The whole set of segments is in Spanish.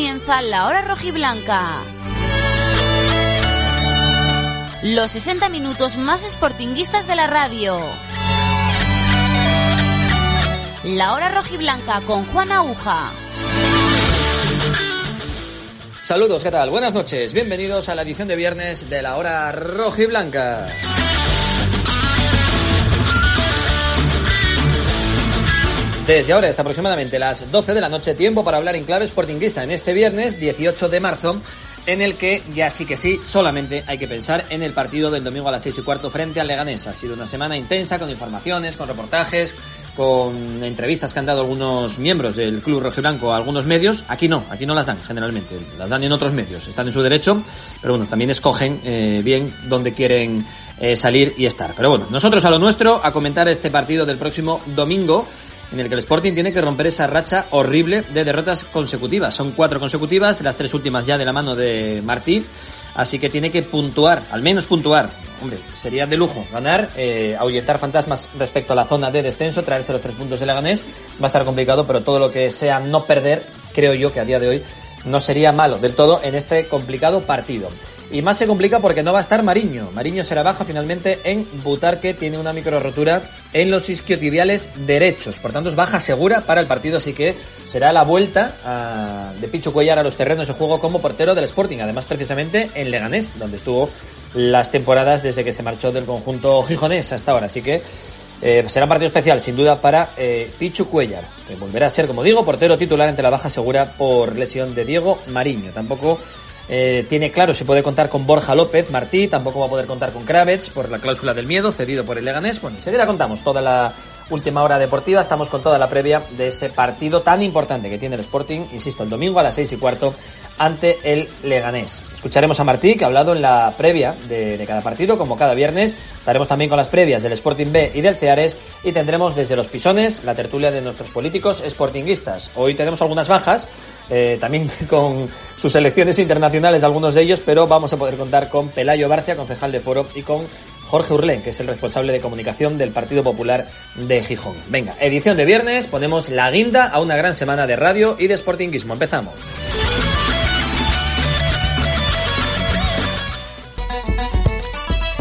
comienza la hora rojiblanca. Los 60 minutos más sportinguistas de la radio. La hora rojiblanca con Juan Aguja. Saludos, ¿qué tal? Buenas noches. Bienvenidos a la edición de viernes de la hora rojiblanca. Desde ahora hasta aproximadamente las 12 de la noche, tiempo para hablar en clave sportinguista en este viernes 18 de marzo, en el que ya sí que sí, solamente hay que pensar en el partido del domingo a las 6 y cuarto frente al Leganés. Ha sido una semana intensa con informaciones, con reportajes, con entrevistas que han dado algunos miembros del Club Rojiblanco a algunos medios. Aquí no, aquí no las dan generalmente, las dan en otros medios, están en su derecho, pero bueno, también escogen eh, bien dónde quieren eh, salir y estar. Pero bueno, nosotros a lo nuestro, a comentar este partido del próximo domingo en el que el Sporting tiene que romper esa racha horrible de derrotas consecutivas. Son cuatro consecutivas, las tres últimas ya de la mano de Martí, así que tiene que puntuar, al menos puntuar. Hombre, sería de lujo ganar, eh, ahuyentar fantasmas respecto a la zona de descenso, traerse los tres puntos de Leganés. Va a estar complicado, pero todo lo que sea no perder, creo yo que a día de hoy no sería malo del todo en este complicado partido. Y más se complica porque no va a estar Mariño. Mariño será baja finalmente en Butarque, tiene una micro rotura en los isquiotibiales derechos. Por tanto, es baja segura para el partido, así que será la vuelta a, de Picho Cuellar a los terrenos de juego como portero del Sporting. Además, precisamente en Leganés, donde estuvo las temporadas desde que se marchó del conjunto gijonés hasta ahora. Así que eh, será un partido especial, sin duda, para eh, Pichu Cuellar, que volverá a ser, como digo, portero titular ante la baja segura por lesión de Diego Mariño. Tampoco eh, tiene claro si puede contar con Borja López Martí, tampoco va a poder contar con Kravets por la cláusula del miedo cedido por el Leganés. Bueno, enseguida contamos toda la última hora deportiva, estamos con toda la previa de ese partido tan importante que tiene el Sporting, insisto, el domingo a las seis y cuarto ante el Leganés. Escucharemos a Martí, que ha hablado en la previa de, cada partido, como cada viernes. Estaremos también con las previas del Sporting B y del Ceares. Y tendremos desde los pisones la tertulia de nuestros políticos sportinguistas. Hoy tenemos algunas bajas, eh, también con sus elecciones internacionales, algunos de ellos, pero vamos a poder contar con Pelayo Barcia, concejal de Foro, y con Jorge Urlén, que es el responsable de comunicación del Partido Popular de Gijón. Venga, edición de viernes, ponemos la guinda a una gran semana de radio y de sportinguismo. Empezamos.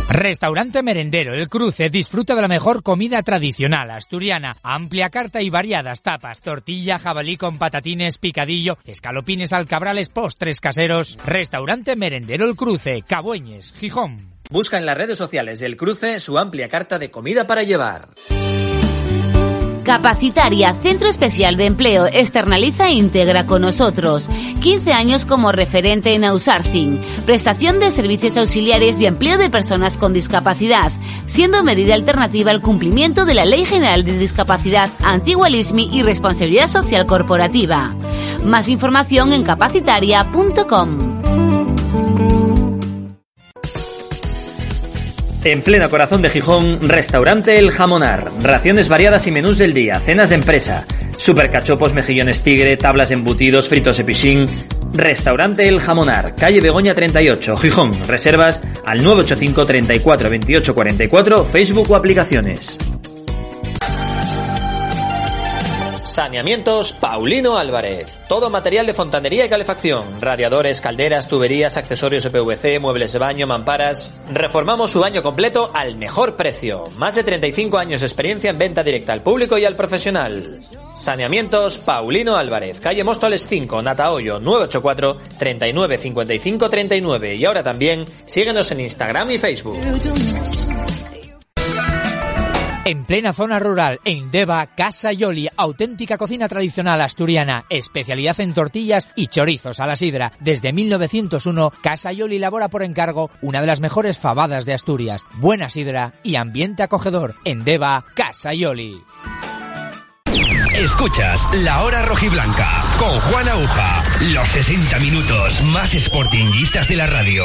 Restaurante Merendero El Cruce disfruta de la mejor comida tradicional asturiana, amplia carta y variadas tapas, tortilla, jabalí con patatines, picadillo, escalopines alcabrales, postres caseros. Restaurante Merendero El Cruce, Cabueñes, Gijón. Busca en las redes sociales del Cruce su amplia carta de comida para llevar. Capacitaria, Centro Especial de Empleo, externaliza e integra con nosotros. 15 años como referente en outsourcing, prestación de servicios auxiliares y empleo de personas con discapacidad, siendo medida alternativa al cumplimiento de la Ley General de Discapacidad, Antigualismi y Responsabilidad Social Corporativa. Más información en capacitaria.com. En pleno corazón de Gijón, restaurante El Jamonar. Raciones variadas y menús del día, cenas de empresa, supercachopos, mejillones tigre, tablas embutidos, fritos de pichín. Restaurante El Jamonar, calle Begoña 38, Gijón. Reservas al 985 34 28 44, Facebook o aplicaciones. Saneamientos Paulino Álvarez. Todo material de fontanería y calefacción. Radiadores, calderas, tuberías, accesorios de PVC, muebles de baño, mamparas. Reformamos su baño completo al mejor precio. Más de 35 años de experiencia en venta directa al público y al profesional. Saneamientos Paulino Álvarez. Calle Móstoles 5, Natahoyo 984 39 55 39. Y ahora también síguenos en Instagram y Facebook. En plena zona rural, en Deva, Casa Yoli, auténtica cocina tradicional asturiana, especialidad en tortillas y chorizos a la sidra. Desde 1901, Casa Yoli elabora por encargo una de las mejores fabadas de Asturias. Buena sidra y ambiente acogedor. En Deva, Casa Yoli. Escuchas La Hora Rojiblanca con Juan Aguja. Los 60 minutos más sportinguistas de la radio.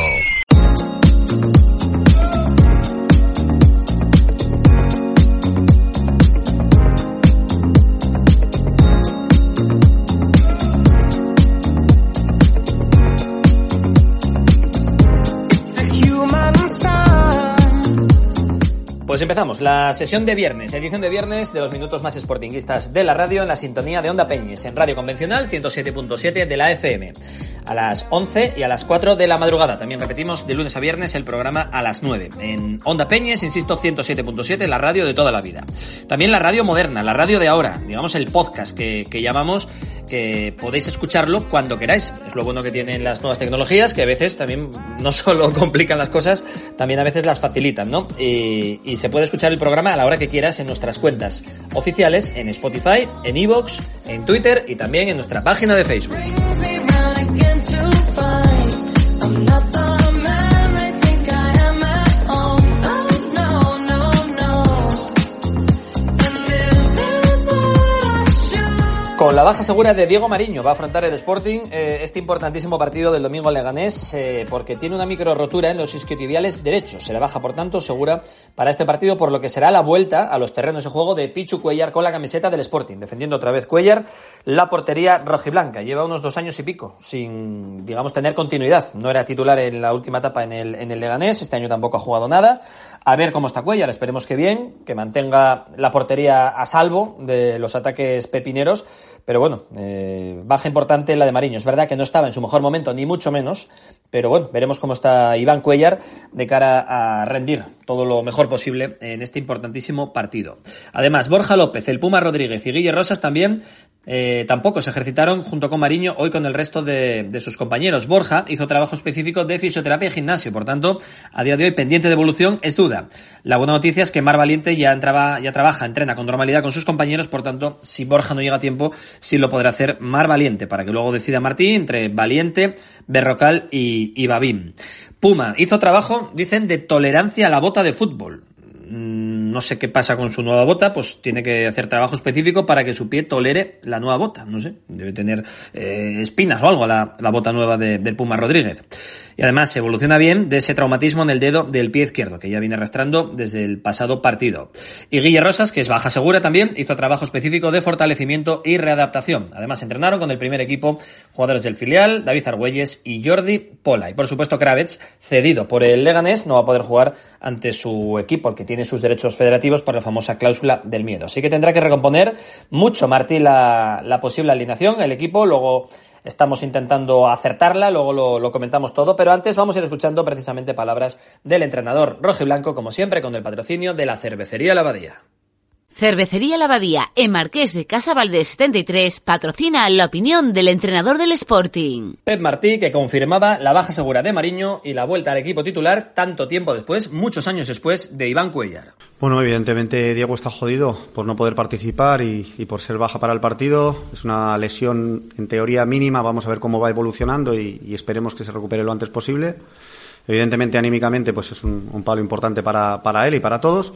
Pues empezamos la sesión de viernes, edición de viernes de los minutos más sportinguistas de la radio en la sintonía de Onda Peñes, en radio convencional 107.7 de la FM. A las 11 y a las 4 de la madrugada. También repetimos de lunes a viernes el programa a las 9. En Onda Peñes, insisto, 107.7, la radio de toda la vida. También la radio moderna, la radio de ahora, digamos el podcast que, que llamamos, que podéis escucharlo cuando queráis. Es lo bueno que tienen las nuevas tecnologías, que a veces también no solo complican las cosas, también a veces las facilitan, ¿no? Y, se puede escuchar el programa a la hora que quieras en nuestras cuentas oficiales, en Spotify, en Evox, en Twitter y también en nuestra página de Facebook. Baja segura de Diego Mariño va a afrontar el Sporting eh, este importantísimo partido del domingo Leganés eh, porque tiene una micro rotura en los isquiotibiales derechos. Se le baja, por tanto, segura para este partido, por lo que será la vuelta a los terrenos de juego de Pichu Cuellar con la camiseta del Sporting, defendiendo otra vez Cuellar la portería rojiblanca. Lleva unos dos años y pico sin, digamos, tener continuidad. No era titular en la última etapa en el, en el Leganés, este año tampoco ha jugado nada. A ver cómo está Cuellar, esperemos que bien, que mantenga la portería a salvo de los ataques pepineros pero bueno, eh, baja importante la de Mariño. Es verdad que no estaba en su mejor momento, ni mucho menos, pero bueno, veremos cómo está Iván Cuellar de cara a rendir todo lo mejor posible en este importantísimo partido. Además, Borja López, el Puma Rodríguez y Guille Rosas también eh, tampoco se ejercitaron junto con Mariño hoy con el resto de, sus compañeros. Borja hizo trabajo específico de fisioterapia y gimnasio, por tanto, a día de hoy pendiente de evolución es duda. La buena noticia es que Mar Valiente ya trabaja, entrena con normalidad con sus compañeros, por tanto, si Borja no llega a tiempo, sí lo podrá hacer Mar Valiente, para que luego decida Martín entre Valiente, Berrocal y, y Babín. Puma hizo trabajo, dicen, de tolerancia a la bota de fútbol no sé qué pasa con su nueva bota, pues tiene que hacer trabajo específico para que su pie tolere la nueva bota. No sé, debe tener eh, espinas o algo la, la bota nueva de, del Puma Rodríguez. Y además se evoluciona bien de ese traumatismo en el dedo del pie izquierdo, que ya viene arrastrando desde el pasado partido. Y Guille Rosas, que es baja segura también, hizo trabajo específico de fortalecimiento y readaptación. Además entrenaron con el primer equipo jugadores del filial, David Argüelles y Jordi Pola. Y por supuesto Kravets, cedido por el Leganés, no va a poder jugar ante su equipo, que tiene sus derechos federativos por la famosa cláusula del miedo. Así que tendrá que recomponer mucho Martí la, posible alineación, el equipo, luego Estamos intentando acertarla, luego lo, comentamos todo, pero antes vamos a ir escuchando precisamente palabras del entrenador y blanco, como siempre, con el patrocinio de la cervecería La Abadía. Cervecería La Abadía, en Marqués de Casa Valdés 73, patrocina la opinión del entrenador del Sporting. Pep Martí, que confirmaba la baja segura de Mariño y la vuelta al equipo titular tanto tiempo después, muchos años después, de Iván Cuellar. Bueno, evidentemente Diego está jodido por no poder participar y, y por ser baja para el partido. Es una lesión en teoría mínima, vamos a ver cómo va evolucionando y, y esperemos que se recupere lo antes posible. Evidentemente, anímicamente, pues es un, un palo importante para, para él y para todos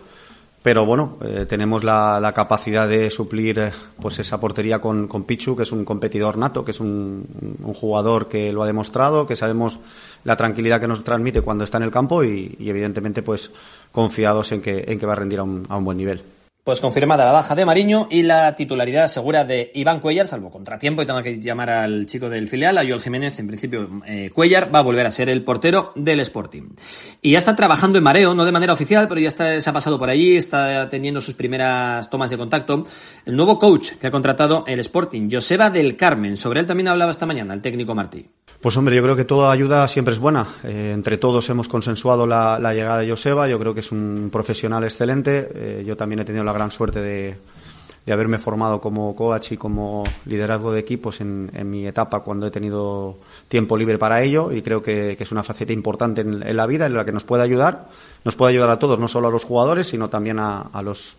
pero bueno, eh, tenemos la, la, capacidad de suplir eh, pues esa portería con, Pichu, que es un competidor nato, que es un, un, jugador que lo ha demostrado, que sabemos la tranquilidad que nos transmite cuando está en el campo y, y evidentemente pues confiados en que, en que va a rendir a un, a un buen nivel. Pues confirmada la baja de Mariño y la titularidad segura de Iván Cuellar, salvo contratiempo y tengo que llamar al chico del filial, a Joel Jiménez, en principio eh, Cuellar va a volver a ser el portero del Sporting. Y ya está trabajando en mareo, no de manera oficial, pero ya está, se ha pasado por allí, está teniendo sus primeras tomas de contacto. El nuevo coach que ha contratado el Sporting, Joseba del Carmen, sobre él también hablaba esta mañana el técnico Martí. Pues hombre, yo creo que toda ayuda siempre es buena. Eh, entre todos hemos consensuado la, llegada de Joseba. Yo creo que es un profesional excelente. Eh, yo también he tenido la gran suerte de, haberme formado como coach y como liderazgo de equipos en, en, mi etapa cuando he tenido tiempo libre para ello. Y creo que, es una faceta importante en, la vida en la que nos puede ayudar. Nos puede ayudar a todos, no solo a los jugadores, sino también a, los,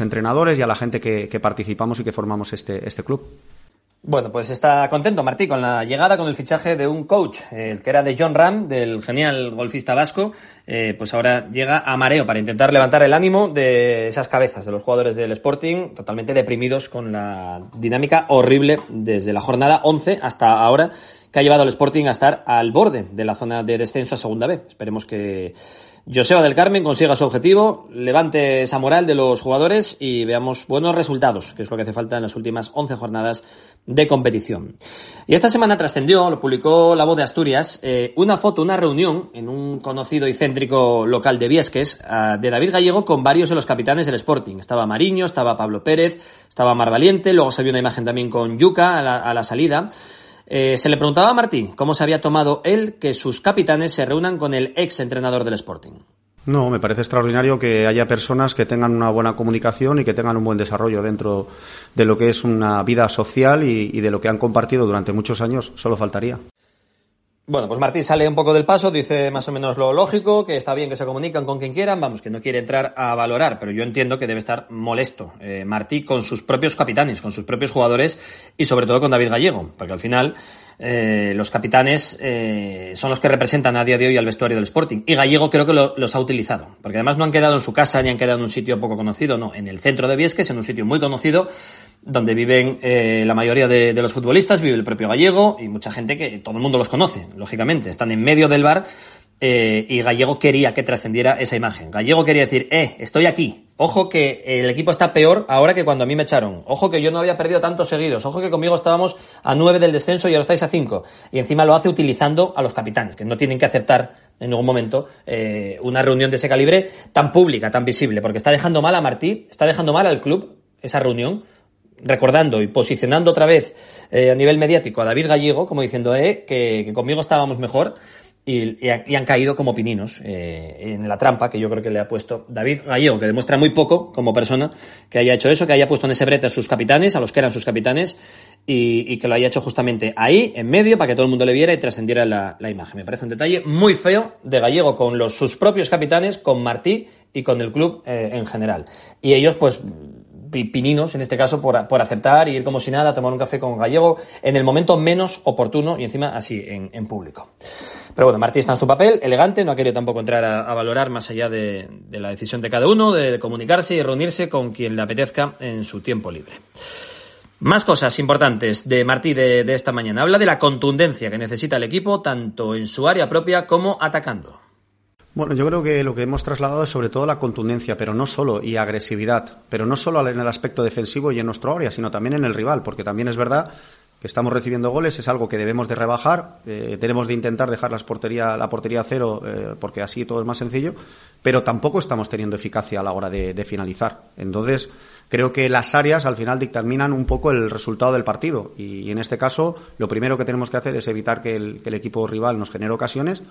entrenadores y a la gente que, que participamos y que formamos este, este club. Bueno, pues está contento Martí con la llegada, con el fichaje de un coach, el que era de John Ram, del genial golfista vasco, eh, pues ahora llega a mareo para intentar levantar el ánimo de esas cabezas de los jugadores del Sporting, totalmente deprimidos con la dinámica horrible desde la jornada 11 hasta ahora, que ha llevado al Sporting a estar al borde de la zona de descenso a segunda vez. Esperemos que Joseba del Carmen consiga su objetivo, levante esa moral de los jugadores y veamos buenos resultados, que es lo que hace falta en las últimas 11 jornadas de competición. Y esta semana trascendió, lo publicó La Voz de Asturias, eh, una foto, una reunión en un conocido y céntrico local de Viesques ah, de David Gallego con varios de los capitanes del Sporting. Estaba Mariño, estaba Pablo Pérez, estaba Mar Valiente, luego se vio una imagen también con Yuca a la salida. Eh, se le preguntaba a Martí cómo se había tomado él que sus capitanes se reúnan con el ex entrenador del Sporting. No, me parece extraordinario que haya personas que tengan una buena comunicación y que tengan un buen desarrollo dentro de lo que es una vida social y de lo que han compartido durante muchos años. Solo faltaría. Bueno, pues Martín sale un poco del paso, dice más o menos lo lógico, que está bien que se comunican con quien quieran, vamos, que no quiere entrar a valorar, pero yo entiendo que debe estar molesto eh, Martí con sus propios capitanes, con sus propios jugadores y sobre todo con David Gallego, porque al final eh, los capitanes eh, son los que representan a día de hoy al vestuario del Sporting y Gallego creo que los ha utilizado, porque además no han quedado en su casa ni han quedado en un sitio poco conocido, no, en el centro de Viesques, en un sitio muy conocido, donde viven eh, la mayoría de, los futbolistas, vive el propio Gallego y mucha gente que todo el mundo los conoce, lógicamente. Están en medio del bar eh, y Gallego quería que trascendiera esa imagen. Gallego quería decir, eh, estoy aquí. Ojo que el equipo está peor ahora que cuando a mí me echaron. Ojo que yo no había perdido tantos seguidos. Ojo que conmigo estábamos a nueve del descenso y ahora estáis a cinco. Y encima lo hace utilizando a los capitanes, que no tienen que aceptar en ningún momento eh, una reunión de ese calibre tan pública, tan visible, porque está dejando mal a Martí, está dejando mal al club esa reunión recordando y posicionando otra vez eh, a nivel mediático a David Gallego, como diciendo eh, que, conmigo estábamos mejor, y, han caído como pininos eh, en la trampa que yo creo que le ha puesto David Gallego, que demuestra muy poco como persona que haya hecho eso, que haya puesto en ese brete a sus capitanes, a los que eran sus capitanes, y, que lo haya hecho justamente ahí, en medio, para que todo el mundo le viera y trascendiera la, imagen. Me parece un detalle muy feo de Gallego con los, sus propios capitanes, con Martí y con el club en general. Y ellos, pues, pininos, en este caso, por, por, aceptar y ir como si nada a tomar un café con Gallego en el momento menos oportuno y encima así, en, público. Pero bueno, Martí está en su papel, elegante, no ha querido tampoco entrar a, valorar más allá de, la decisión de cada uno, de, comunicarse y reunirse con quien le apetezca en su tiempo libre. Más cosas importantes de Martí de, de esta mañana. Habla de la contundencia que necesita el equipo, tanto en su área propia como atacando. Bueno, yo creo que lo que hemos trasladado es sobre todo la contundencia, pero no solo, y agresividad, pero no solo en el aspecto defensivo y en nuestro área, sino también en el rival, porque también es verdad que estamos recibiendo goles, es algo que debemos de rebajar, eh, tenemos de intentar dejar la portería, la portería a cero, eh, porque así todo es más sencillo, pero tampoco estamos teniendo eficacia a la hora de, finalizar. Entonces, creo que las áreas al final dictaminan un poco el resultado del partido, y, en este caso, lo primero que tenemos que hacer es evitar que el equipo rival nos genere ocasiones,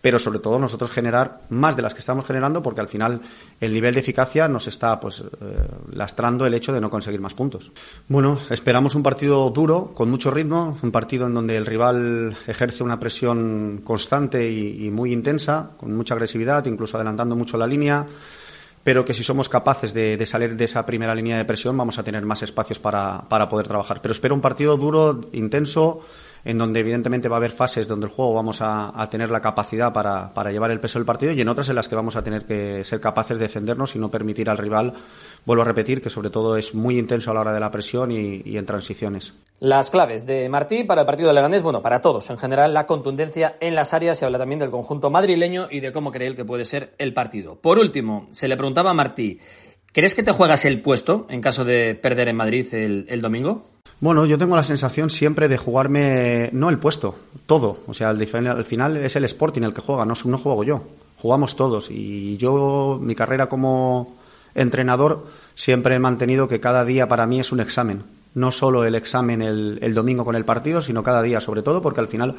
pero sobre todo nosotros generar más de las que estamos generando porque al final el nivel de eficacia nos está pues eh, lastrando el hecho de no conseguir más puntos. Bueno, esperamos un partido duro, con mucho ritmo, un partido en donde el rival ejerce una presión constante y, muy intensa, con mucha agresividad, incluso adelantando mucho la línea pero que si somos capaces de, salir de esa primera línea de presión vamos a tener más espacios para, para poder trabajar. Pero espero un partido duro, intenso, en donde evidentemente va a haber fases donde el juego vamos a, tener la capacidad para, llevar el peso del partido y en otras en las que vamos a tener que ser capaces de defendernos y no permitir al rival, vuelvo a repetir, que sobre todo es muy intenso a la hora de la presión y, en transiciones. Las claves de Martí para el partido de Leganés, bueno, para todos en general, la contundencia en las áreas, se habla también del conjunto madrileño y de cómo cree él que puede ser el partido. Por último, se le preguntaba a Martí, ¿crees que te juegas el puesto en caso de perder en Madrid el domingo? Bueno, yo tengo la sensación siempre de jugarme, no el puesto, todo. O sea, al, final es el Sporting el que juega, no, no juego yo. Jugamos todos. Y yo, mi carrera como entrenador, siempre he mantenido que cada día para mí es un examen. No solo el examen el, el domingo con el partido, sino cada día, sobre todo porque al final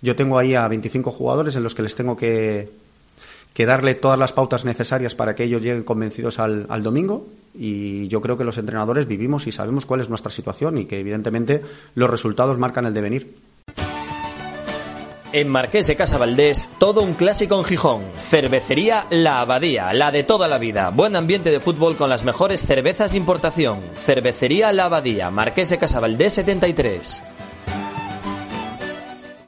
yo tengo ahí a 25 jugadores en los que les tengo que, que darle todas las pautas necesarias para que ellos lleguen convencidos al, domingo y yo creo que los entrenadores vivimos y sabemos cuál es nuestra situación y que evidentemente los resultados marcan el devenir. En Marqués de Casa Valdés, todo un clásico en Gijón. Cervecería La Abadía, la de toda la vida. Buen ambiente de fútbol con las mejores cervezas importación. Cervecería La Abadía, Marqués de Casa Valdés 73.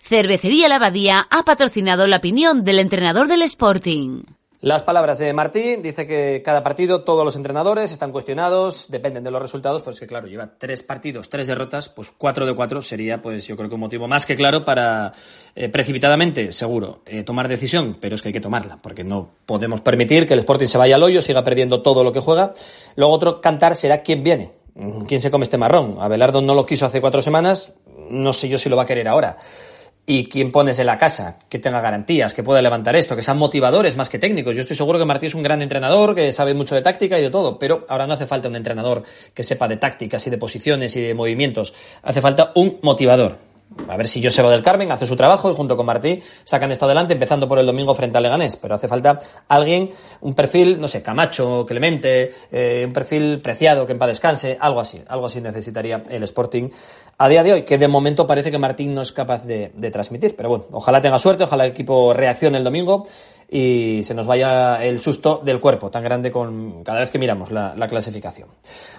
Cervecería La Abadía ha patrocinado la opinión del entrenador del Sporting. Las palabras de Martín, dice que cada partido todos los entrenadores están cuestionados, dependen de los resultados, pues que claro, lleva tres partidos, tres derrotas, pues cuatro de cuatro sería pues yo creo que un motivo más que claro para eh, precipitadamente, seguro, eh, tomar decisión, pero es que hay que tomarla, porque no podemos permitir que el Sporting se vaya al hoyo, siga perdiendo todo lo que juega. Luego otro cantar será quién viene, quién se come este marrón. Abelardo no lo quiso hace cuatro semanas, no sé yo si lo va a querer ahora y quién pones en la casa, que tenga garantías, que pueda levantar esto, que sean motivadores más que técnicos. Yo estoy seguro que Martí es un gran entrenador, que sabe mucho de táctica y de todo, pero ahora no hace falta un entrenador que sepa de tácticas y de posiciones y de movimientos. Hace falta un motivador a ver si Joseba del Carmen hace su trabajo y junto con Martí sacan esto adelante, empezando por el domingo frente a Leganés. Pero hace falta alguien, un perfil, no sé, Camacho, Clemente, eh, un perfil preciado que en paz descanse, algo así. Algo así necesitaría el Sporting a día de hoy, que de momento parece que Martín no es capaz de, transmitir. Pero bueno, ojalá tenga suerte, ojalá el equipo reaccione el domingo y se nos vaya el susto del cuerpo tan grande con cada vez que miramos la, la clasificación.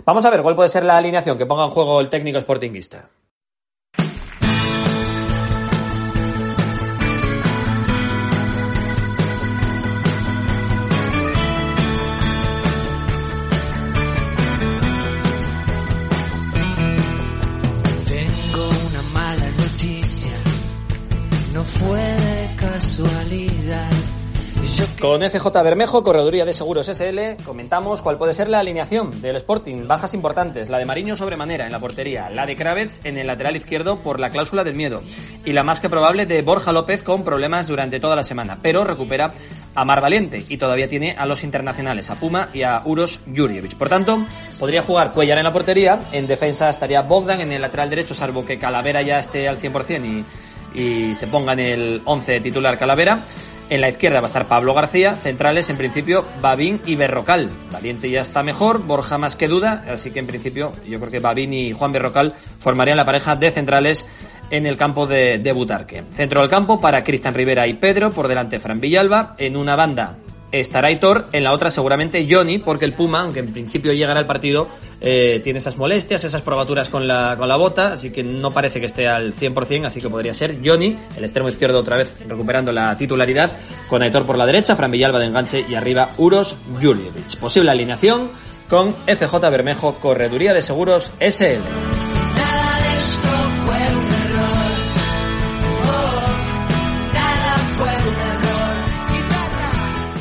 Vamos a ver cuál puede ser la alineación que ponga en juego el técnico sportinguista. Con FJ Bermejo, Correduría de Seguros SL, comentamos cuál puede ser la alineación del Sporting. Bajas importantes, la de Mariño sobremanera en la portería, la de Kravets en el lateral izquierdo por la cláusula del miedo y la más que probable de Borja López con problemas durante toda la semana, pero recupera a Mar Valiente y todavía tiene a los internacionales, a Puma y a Uros Jurjevic. Por tanto, podría jugar Cuellar en la portería, en defensa estaría Bogdan en el lateral derecho, salvo que Calavera ya esté al 100% y, y se ponga en el 11 titular Calavera. En la izquierda va a estar Pablo García, centrales en principio Babín y Berrocal. Valiente ya está mejor, Borja más que duda, así que en principio yo creo que Babín y Juan Berrocal formarían la pareja de centrales en el campo de, de Butarque. Centro del campo para Cristian Rivera y Pedro, por delante Fran Villalba, en una banda estará Aitor, en la otra seguramente Johnny, porque el Puma, aunque en principio llegará al partido, eh, tiene esas molestias, esas probaturas con la, con la bota, así que no parece que esté al 100%, así que podría ser Johnny, el extremo izquierdo otra vez recuperando la titularidad, con Aitor por la derecha, Fran Villalba de enganche y arriba Uros Julievich. Posible alineación con FJ Bermejo, Correduría de Seguros SL.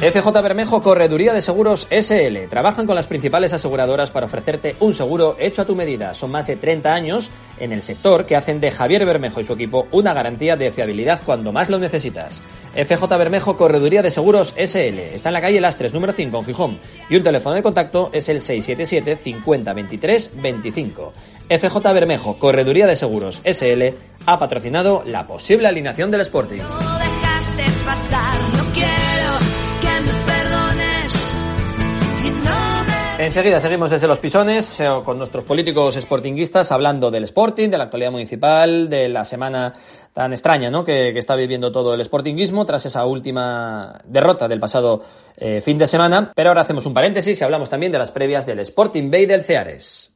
FJ Bermejo Correduría de Seguros SL. Trabajan con las principales aseguradoras para ofrecerte un seguro hecho a tu medida. Son más de 30 años en el sector que hacen de Javier Bermejo y su equipo una garantía de fiabilidad cuando más lo necesitas. FJ Bermejo Correduría de Seguros SL. Está en la calle Lastres número 5 en Gijón y un teléfono de contacto es el 677 50 23 25. FJ Bermejo Correduría de Seguros SL ha patrocinado la posible alineación del Sporting. Enseguida seguimos desde los pisones eh, con nuestros políticos sportinguistas hablando del Sporting, de la actualidad municipal, de la semana tan extraña ¿no? que, está viviendo todo el sportinguismo tras esa última derrota del pasado eh, fin de semana. Pero ahora hacemos un paréntesis y hablamos también de las previas del Sporting Bay del Ceares.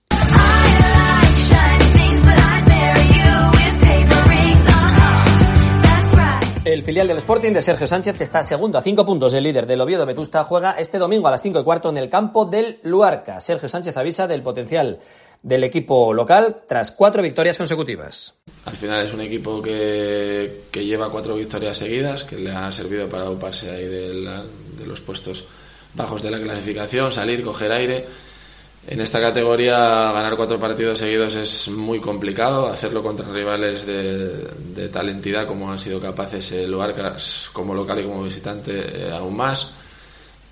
El filial del Sporting de Sergio Sánchez, que está segundo a cinco puntos del líder del Oviedo Vetusta, juega este domingo a las cinco y cuarto en el campo del Luarca. Sergio Sánchez avisa del potencial del equipo local tras cuatro victorias consecutivas. Al final es un equipo que, lleva cuatro victorias seguidas, que le ha servido para ocuparse ahí de los puestos bajos de la clasificación, salir, coger aire en esta categoría ganar cuatro partidos seguidos es muy complicado, hacerlo contra rivales de, tal entidad como han sido capaces el Luarcas como local y como visitante eh, aún más,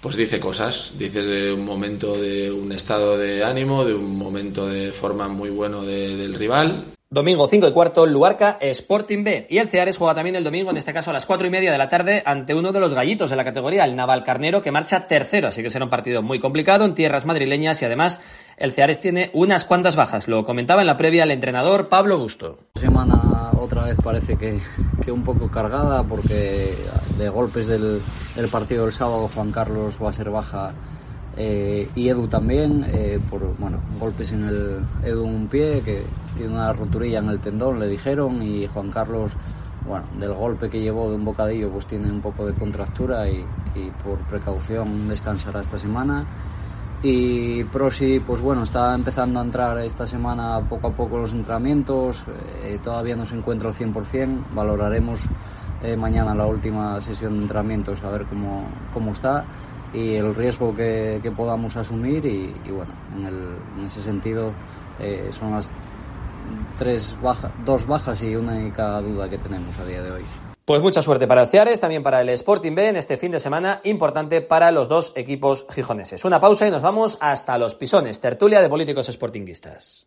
pues dice cosas, dice de un momento de un estado de ánimo, de un momento de forma muy bueno del rival Domingo 5 y cuarto, Luarca Sporting B. Y el Ceares juega también el domingo, en este caso a las 4 y media de la tarde, ante uno de los gallitos de la categoría, el Naval Carnero, que marcha tercero. Así que será un partido muy complicado en tierras madrileñas y además el Ceares tiene unas cuantas bajas. Lo comentaba en la previa el entrenador Pablo Gusto. Semana otra vez parece que, que un poco cargada porque de golpes del, del partido del sábado Juan Carlos va a ser baja eh, y Edu también, eh, por bueno, golpes en el Edu un pie, que tiene una roturilla en el tendón, le dijeron, y Juan Carlos bueno, del golpe que llevó de un bocadillo, pues tiene un poco de contractura y, por precaución descansará esta semana. Y Prosi, pues bueno, está empezando a entrar esta semana poco a poco los entrenamientos, eh, todavía no se encuentra al 100%, valoraremos mañana la última sesión de entrenamientos a ver cómo, cómo está y el riesgo que, que podamos asumir y, bueno, en, ese sentido eh, son las tres bajas, dos bajas y una única duda que tenemos a día de hoy. Pues mucha suerte para el Ciares, también para el Sporting B en este fin de semana importante para los dos equipos gijoneses. Una pausa y nos vamos hasta los pisones, tertulia de políticos sportinguistas.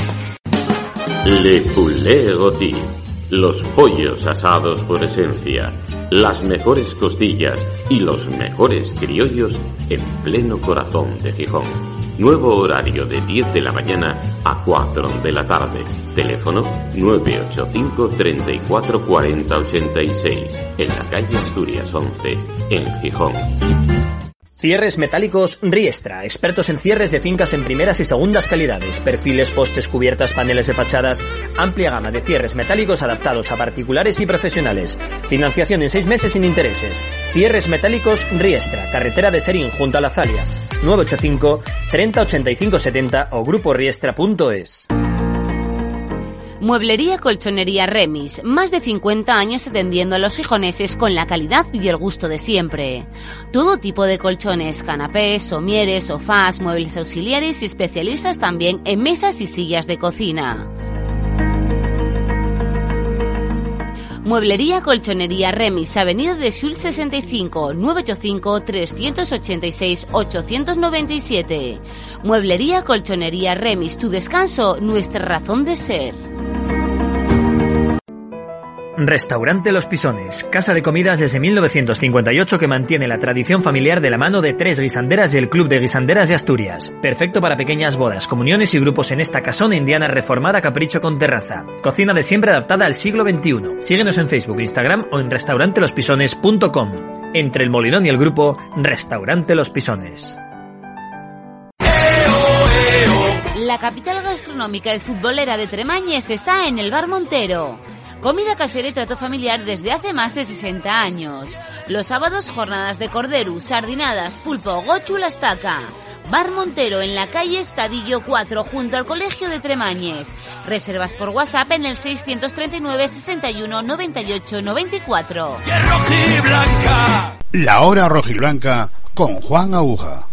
Le Poulet Goti. Los pollos asados por esencia, las mejores costillas y los mejores criollos en pleno corazón de Gijón. Nuevo horario de 10 de la mañana a 4 de la tarde. Teléfono 985 34 40 86 en la calle Asturias 11 en Gijón. Cierres metálicos Riestra, expertos en cierres de fincas en primeras y segundas calidades, perfiles, postes, cubiertas, paneles de fachadas, amplia gama de cierres metálicos adaptados a particulares y profesionales. Financiación en seis meses sin intereses. Cierres metálicos Riestra, carretera de Serín junto a la Zalia. 985 30 85 70 o gruporiestra.es. Mueblería Colchonería Remis, más de 50 años atendiendo a los gijoneses con la calidad y el gusto de siempre. Todo tipo de colchones, canapés, somieres, sofás, muebles auxiliares y especialistas también en mesas y sillas de cocina. Mueblería Colchonería Remis, Avenida de Sul 65, 985-386-897. Mueblería Colchonería Remis, tu descanso, nuestra razón de ser. Restaurante Los Pisones, casa de comidas desde 1958 que mantiene la tradición familiar de la mano de tres guisanderas del Club de Guisanderas de Asturias. Perfecto para pequeñas bodas, comuniones y grupos en esta casona indiana reformada capricho con terraza. Cocina de siempre adaptada al siglo XXI. Síguenos en Facebook, Instagram o en restaurantelospisones.com. Entre el Molinón y el grupo, Restaurante Los Pisones. La capital gastronómica y futbolera de Tremañes está en el Bar Montero. Comida casera y trato familiar desde hace más de 60 años. Los sábados jornadas de cordero, sardinadas, pulpo, gochu, la estaca. Bar Montero en la calle Estadillo 4 junto al Colegio de Tremañes. Reservas por WhatsApp en el 639 61 98 94. La hora rojiblanca con Juan Aguja.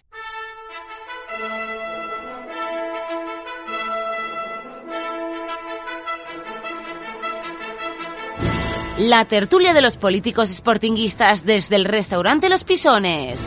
La tertulia de los políticos sportinguistas desde el restaurante Los Pisones.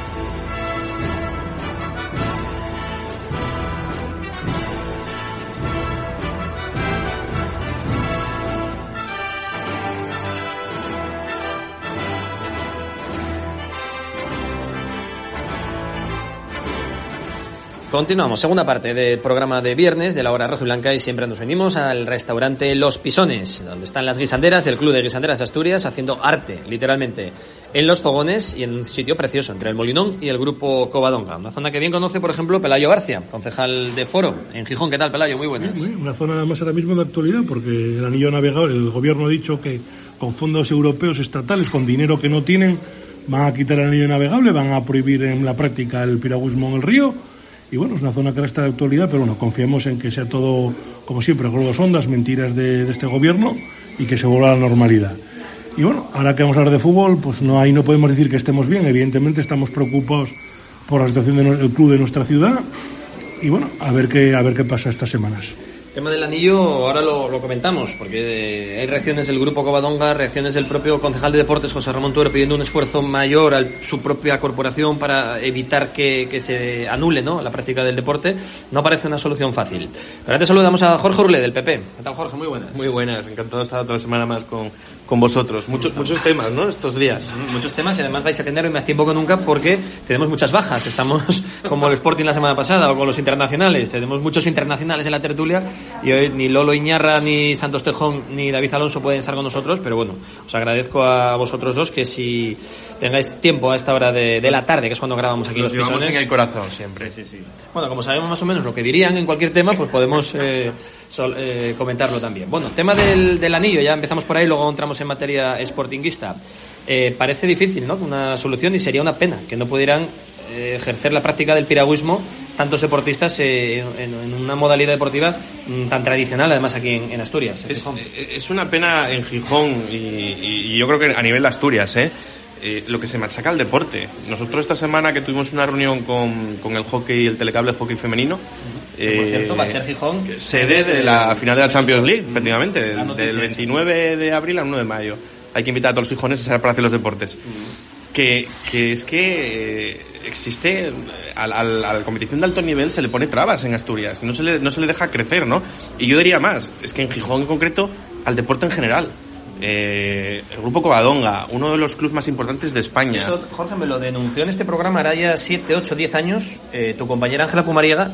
Continuamos, segunda parte del programa de viernes de la hora roja y blanca y siempre nos venimos al restaurante Los Pisones, donde están las guisanderas del Club de Guisanderas de Asturias haciendo arte, literalmente, en los fogones y en un sitio precioso, entre el Molinón y el Grupo Covadonga. Una zona que bien conoce, por ejemplo, Pelayo García, concejal de Foro en Gijón. ¿Qué tal, Pelayo? Muy buenas. una zona más ahora mismo de actualidad, porque el anillo navegable, el gobierno ha dicho que con fondos europeos estatales, con dinero que no tienen, van a quitar el anillo navegable, van a prohibir en la práctica el piragüismo en el río y bueno, es una zona que ahora está de actualidad, pero bueno, confiamos en que sea todo, como siempre, globos ondas, mentiras de, este gobierno y que se vuelva a la normalidad. Y bueno, ahora que vamos a hablar de fútbol, pues no ahí no podemos decir que estemos bien. Evidentemente estamos preocupados por la situación del club de nuestra ciudad. Y bueno, a ver qué, a ver qué pasa estas semanas. El tema del anillo, ahora lo, lo comentamos, porque eh, hay reacciones del grupo Covadonga, reacciones del propio concejal de deportes, José Ramón Tuero, pidiendo un esfuerzo mayor a su propia corporación para evitar que, que se anule ¿no? la práctica del deporte. No parece una solución fácil. Pero antes saludamos a Jorge Urle, del PP. ¿Qué tal, Jorge? Muy buenas. Muy buenas, encantado de estar otra semana más con, con vosotros. Muchos, muchos temas, ¿no? Estos días. Muchos temas y además vais a tener hoy más tiempo que nunca porque tenemos muchas bajas. Estamos como el Sporting la semana pasada o con los internacionales. Tenemos muchos internacionales en la tertulia y hoy ni Lolo Iñarra, ni Santos Tejón, ni David Alonso pueden estar con nosotros, pero bueno, os agradezco a vosotros dos que si tengáis tiempo a esta hora de, de la tarde, que es cuando grabamos aquí Los pisones. en el corazón siempre. Sí, sí. Bueno, como sabemos más o menos lo que dirían en cualquier tema, pues podemos eh, sol- eh, comentarlo también. Bueno, tema del, del anillo, ya empezamos por ahí, luego entramos en materia sportinguista. Eh, parece difícil, ¿no? Una solución y sería una pena que no pudieran eh, ejercer la práctica del piragüismo tantos deportistas eh, en, en una modalidad deportiva mm, tan tradicional, además aquí en, en Asturias. en Es, una pena en Gijón y, y- y yo creo que a nivel de Asturias, ¿eh? Eh, lo que se machaca al deporte. Nosotros esta semana que tuvimos una reunión con, con el hockey y el telecable hockey femenino, por eh, cierto, va a ser Gijón. sede de la final de la Champions League, efectivamente, del, noticia del es. 29 de abril al 1 de mayo. Hay que invitar a todos los gijoneses a para hacer los deportes. Que, que es que eh, existe eh, al- al- a la competición de alto nivel se le pone trabas en Asturias, no se le, no se le deja crecer, ¿no? Y yo diría más, es que en Gijón en concreto, al deporte en general. Eh, el grupo Covadonga, uno de los clubes más importantes de España. Eso, Jorge, me lo denunció en este programa, hará ya 7, 8, 10 años, eh, tu compañera Ángela Pumariega,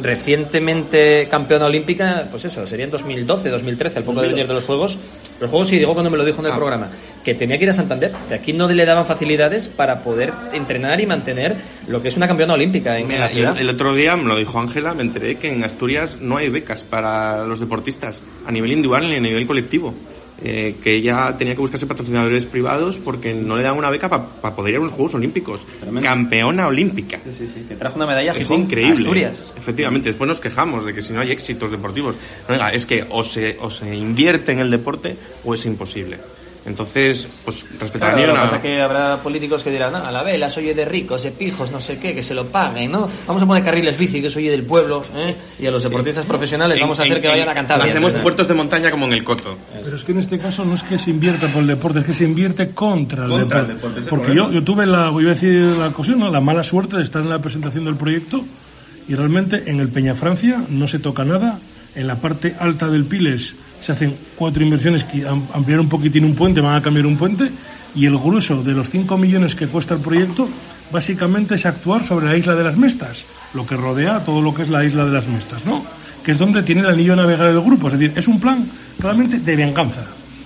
recientemente campeona olímpica, pues eso, sería en 2012, 2013, al poco de venir de los Juegos. Los Juegos sí, digo cuando me lo dijo en el Ah. programa, que tenía que ir a Santander, que aquí no le daban facilidades para poder entrenar y mantener lo que es una campeona olímpica en, Mira, la el, ciudad. el otro día me lo dijo Ángela, me enteré que en Asturias no hay becas para los deportistas a nivel individual ni a nivel colectivo. Eh, que ella tenía que buscarse patrocinadores privados porque no le daban una beca para poder ir a los Juegos Olímpicos. Tremendo. Campeona olímpica. Sí, sí, sí, que trajo una medalla Es increíble. Asturias. Efectivamente, después nos quejamos de que si no hay éxitos deportivos. Venga, es que o se, o se invierte en el deporte o es imposible. Entonces, pues respetar Claro, lo que a pasa es que habrá políticos que dirán, "Ah, a la vela, soy de ricos, de pijos, no sé qué, que se lo paguen, ¿no? Vamos a poner carriles bici, que soy del pueblo, ¿eh? Y a los deportistas profesionales vamos a hacer que vayan a cantar. Hacemos puertos de montaña como en el Coto. Pero es que en este caso no es que se invierta por el deporte, es que se invierte contra el Contra el deporte. Porque yo tuve la, voy a decir la ocasión, ¿no? la mala suerte de estar en la presentación del proyecto y realmente en el Peñafrancia no se toca nada. En la parte alta del Piles se hacen cuatro inversiones que am- ampliar un poquitín un puente, van a cambiar un puente y el grueso de los 5 millones que cuesta el proyecto básicamente es actuar sobre la isla de las Mestas, lo que rodea todo lo que es la isla de las Mestas, ¿no? Que es donde tiene el anillo navegar el grupo, es decir, es un plan claramente de venganza.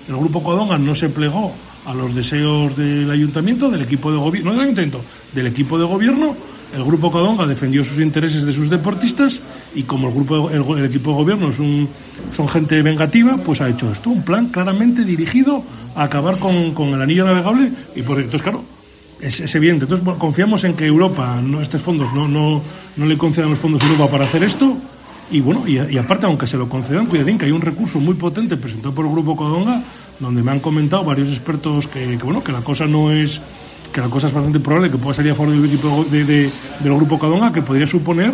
El grupo Codonga no se plegó a los deseos del ayuntamiento, del equipo de gobierno, no del ayuntamiento, del equipo de gobierno. El grupo Codonga defendió sus intereses de sus deportistas y como el grupo el, el equipo de gobierno es un- son gente vengativa, pues ha hecho esto, un plan claramente dirigido a acabar con, con el anillo navegable y por entonces claro, es, evidente. Entonces confiamos en que Europa, no, estos fondos, no, no, no le concedan los fondos a Europa para hacer esto. Y bueno, y, aparte, aunque se lo concedan, cuidadín, que hay un recurso muy potente presentado por el Grupo Codonga, donde me han comentado varios expertos que, bueno, que la cosa no es que la cosa es bastante probable que pueda salir a favor del equipo de, de- del Grupo Codonga, que podría suponer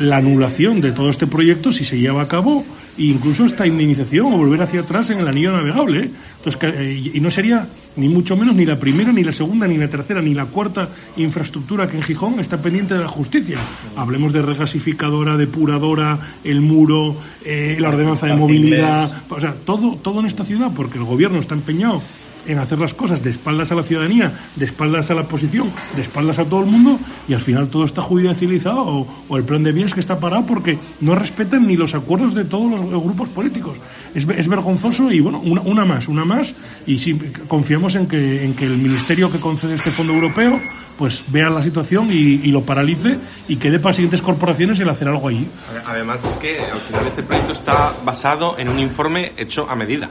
la anulación de todo este proyecto si se lleva a cabo e incluso esta indemnización o volver hacia atrás en el anillo navegable. ¿eh? Entonces, eh, y no sería ni mucho menos ni la primera, ni la segunda, ni la tercera, ni la cuarta infraestructura que en Gijón está pendiente de la justicia. Hablemos de regasificadora, depuradora, el muro, eh, la ordenanza de movilidad, o sea, todo, todo en esta ciudad, porque el gobierno está empeñado en hacer las cosas de espaldas a la ciudadanía, de espaldas a la oposición, de espaldas a todo el mundo, y al final todo está judicializado o, o el plan de bienes que está parado porque no respetan ni los acuerdos de todos los grupos políticos. Es, es vergonzoso y bueno, una, más, una más, y sí, confiamos en que, en que el ministerio que concede este fondo europeo pues vea la situación y, lo paralice y que dé para siguientes corporaciones el hacer algo allí. Además es que al final este proyecto está basado en un informe hecho a medida.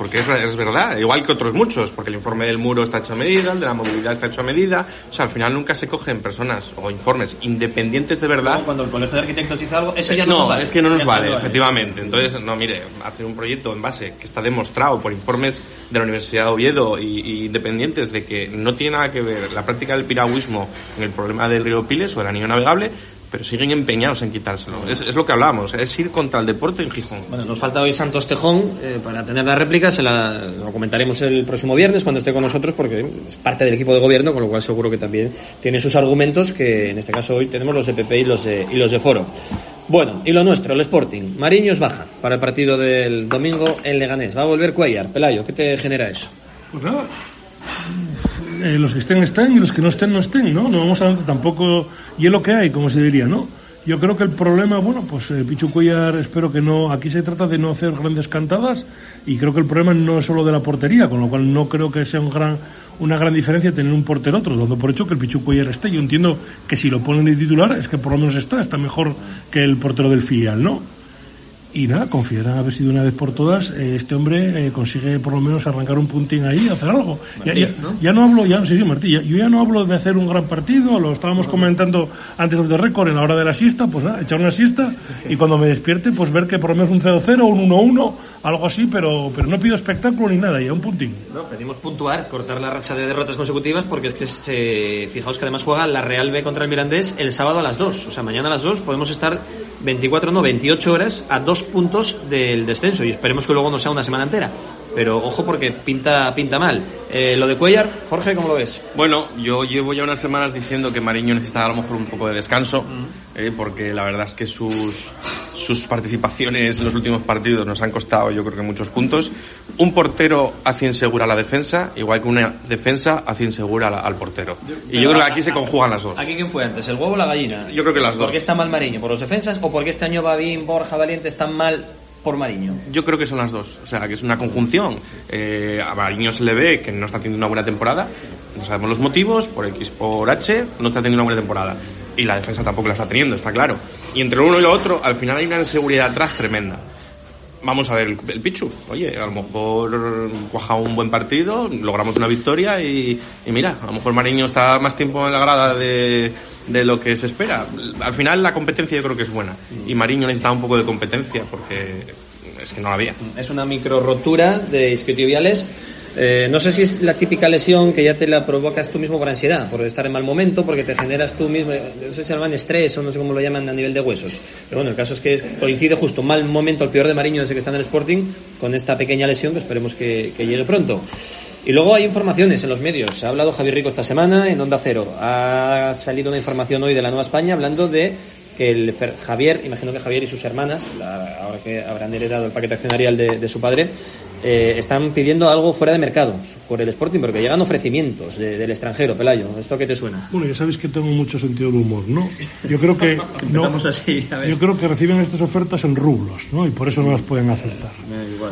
Porque es, es verdad, igual que otros muchos, porque el informe del muro está hecho a medida, el de la movilidad está hecho a medida. O sea, al final nunca se cogen personas o informes independientes de verdad. Cuando el Colegio de Arquitectos hizo algo, eso Eh, ya no, nos vale. es que no nos vale, efectivamente. Entonces, no, mire, hacer un proyecto en base que está demostrado por informes de la Universidad de Oviedo y, y independientes de que no tiene nada que ver la práctica del piragüismo en el problema del río Piles o el anillo navegable, pero siguen empeñados en quitárselo. Es, es lo que hablamos, es ir contra el deporte en Gijón. Bueno, nos falta hoy Santos Tejón eh, para tener la réplica, se la lo comentaremos el próximo viernes cuando esté con nosotros porque es parte del equipo de gobierno, con lo cual seguro que también tiene sus argumentos que en este caso hoy tenemos los de PP y los de, y los de Foro. Bueno, y lo nuestro, el Sporting. Mariños baja para el partido del domingo en Leganés. Va a volver Cuellar. Pelayo, ¿qué te genera eso? Pues nada. Eh, los que estén estén y los que no estén no estén, ¿no? No vamos a tampoco y es lo que hay, como se diría, ¿no? Yo creo que el problema, bueno, pues eh, Pichu Cuellar espero que no, aquí se trata de no hacer grandes cantadas y creo que el problema no es solo de la portería, con lo cual no creo que sea un gran, una gran diferencia tener un portero otro, dando por hecho que el Pichu Cuellar esté. Yo entiendo que si lo ponen de titular es que por lo menos está, está mejor que el portero del filial, ¿no? Y nada, confiar a ver si de una vez por todas eh, este hombre eh, consigue por lo menos arrancar un puntín ahí, hacer algo. ya, ya- ya ¿no? hablo, ya, sí, sí, Martí, ya- yo ya no hablo de hacer un gran partido, lo estábamos comentando antes de récord en la hora de la siesta, pues nada, echar una siesta y cuando me despierte, pues ver que por lo menos un 0-0, un 1-1, algo así, pero, pero no pido espectáculo ni nada, ya un puntín. No, pedimos puntuar, cortar la racha de derrotas consecutivas porque es que se, fijaos que además juega la Real B contra el Mirandés el sábado a las 2. O sea, mañana a las 2 podemos estar 24, no, 28 horas a puntos del descenso y esperemos que luego no sea una semana entera. Pero ojo porque pinta, pinta mal. Eh, lo de Cuellar, Jorge, ¿cómo lo ves? Bueno, yo llevo ya unas semanas diciendo que Mariño necesitaba a lo mejor un poco de descanso, eh, porque la verdad es que sus, sus participaciones en los últimos partidos nos han costado yo creo que muchos puntos. Un portero hace insegura la defensa, igual que una defensa hace insegura al, al portero. Y yo creo que aquí se conjugan las dos. ¿Aquí quién fue antes, el huevo o la gallina? Yo creo que las ¿Por dos. qué está mal Mariño? ¿Por los defensas o porque este año Babín, Borja, Valiente están mal por Mariño? Yo creo que son las dos, o sea, que es una conjunción. Eh, a Mariño se le ve que no está haciendo una buena temporada, no sabemos los motivos, por X, por H, no está teniendo una buena temporada. Y la defensa tampoco la está teniendo, está claro. Y entre uno y lo otro, al final hay una inseguridad atrás tremenda. Vamos a ver el, el Pichu. Oye, a lo mejor cuaja un buen partido, logramos una victoria y mira, a lo mejor Mariño está más tiempo en la grada de, de lo que se espera. Al final la competencia yo creo que es buena. Y Mariño necesitaba un poco de competencia porque es que no la había. Es una micro rotura de isquiotibiales. Eh, no sé si es la típica lesión que ya te la provocas tú mismo por ansiedad, por estar en mal momento, porque te generas tú mismo, eh, no sé si se llaman estrés o no sé cómo lo llaman a nivel de huesos. Pero bueno, el caso es que coincide justo mal momento, el peor de Mariño desde que está en el Sporting, con esta pequeña lesión que esperemos que, que llegue pronto. Y luego hay informaciones en los medios. Ha hablado Javier Rico esta semana en Onda Cero. Ha salido una información hoy de la Nueva España hablando de que el Javier, imagino que Javier y sus hermanas, la- ahora que habrán heredado el paquete accionarial de su padre, eh, están pidiendo algo fuera de mercado por el Sporting, porque llegan ofrecimientos de- del extranjero, Pelayo. ¿Esto qué te suena? Bueno, ya sabéis que tengo mucho sentido del humor, ¿no? Yo creo que no, así, a ver. yo creo que reciben estas ofertas en rublos, ¿no? Y por eso no las pueden aceptar.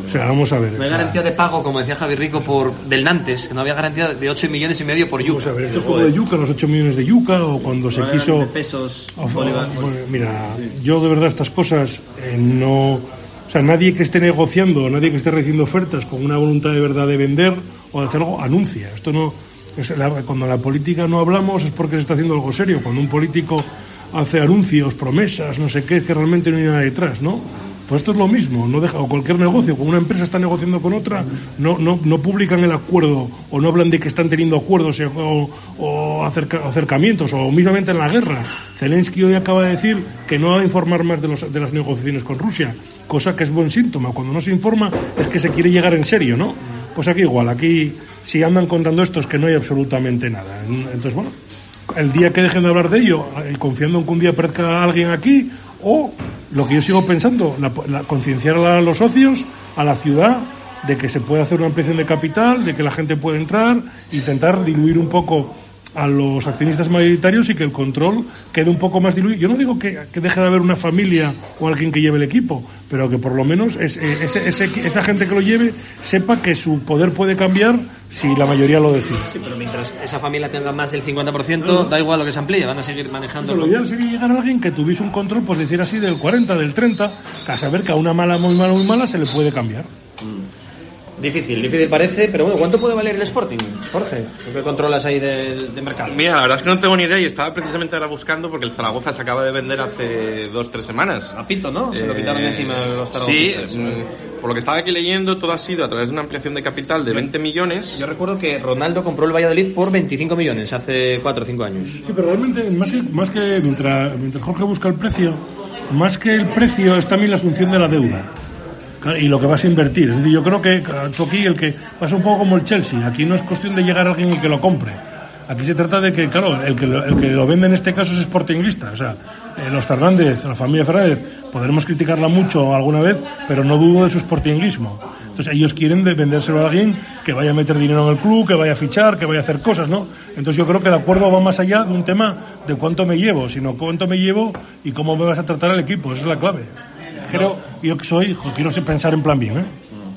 O sea, vamos a ver. No o hay sea, garantía de pago, como decía Javier Rico, por del Nantes, que no había garantía de 8 millones y medio por Yuca. Vamos a ver, esto es como de Yuca, los 8 millones de Yuca, o cuando se No quiso... de pesos, o- o- Bolívar. bueno, mira, yo de verdad estas cosas eh, no... O sea, nadie que esté negociando, nadie que esté recibiendo ofertas con una voluntad de verdad de vender o de hacer algo, anuncia. Esto no... es la- cuando la política no hablamos es porque se está haciendo algo serio. Cuando un político hace anuncios, promesas, no sé qué, es que realmente no hay nada detrás, ¿no? Pues esto es lo mismo, no deja, o cualquier negocio, cuando una empresa está negociando con otra, no, no, no publican el acuerdo o no hablan de que están teniendo acuerdos o, o acerca- acercamientos, o mismamente en la guerra. Zelensky hoy acaba de decir que no va a informar más de, los, de las negociaciones con Rusia, cosa que es buen síntoma. Cuando no se informa es que se quiere llegar en serio, ¿no? Pues aquí igual, aquí si andan contando esto es que no hay absolutamente nada. Entonces, bueno, el día que dejen de hablar de ello, eh, confiando en que un día aparezca alguien aquí, o lo que yo sigo pensando, la, la- concienciar a los socios, a la ciudad, de que se puede hacer una ampliación de capital, de que la gente puede entrar, intentar diluir un poco a los accionistas mayoritarios y que el control quede un poco más diluido. Yo no digo que, que deje de haber una familia o alguien que lleve el equipo, pero que por lo menos es- esa gente que lo lleve sepa que su poder puede cambiar si la mayoría lo decide. Sí, pero mientras esa familia tenga más del 50%, da igual lo que se amplíe, van a seguir manejando. Lo ideal sería llegar a alguien que tuviese un control, pues decir así, del 40, del 30, a saber que a una mala, muy mala, muy mala se le puede cambiar. Difícil, difícil parece, pero bueno, ¿cuánto puede valer el Sporting, Jorge? ¿Tú qué controlas ahí del, del mercado? Mira, la verdad es que no tengo ni idea y estaba precisamente ahora buscando porque el Zaragoza se acaba de vender hace dos, tres semanas. A Pito, ¿no? Se lo Eh, quitaron de encima los Sí, zaragocistas. mm, por lo que estaba aquí leyendo, todo ha sido a través de una ampliación de capital de 20 millones. Yo recuerdo que Ronaldo compró el Valladolid por 25 millones hace 4 o 5 años. Sí, pero realmente, más que, más que mientras, mientras Jorge busca el precio, más que el precio es también la asunción de la deuda y lo que vas a invertir. Es decir, yo creo que aquí el que pasa un poco como el Chelsea. Aquí no es cuestión de llegar a alguien el que lo compre. Aquí se trata de que, claro, el que el que lo vende en este caso es Sportingista. O sea, eh, los Fernández, la familia Fernández, podremos criticarla mucho alguna vez, pero no dudo de su sportinguismo. Entonces ellos quieren vendérselo a alguien que vaya a meter dinero en el club, que vaya a fichar, que vaya a hacer cosas, ¿no? Entonces yo creo que el acuerdo va más allá de un tema de cuánto me llevo, sino cuánto me llevo y cómo me vas a tratar al equipo. Esa es la clave. Creo, yo que soy, quiero pensar en plan bien, ¿eh?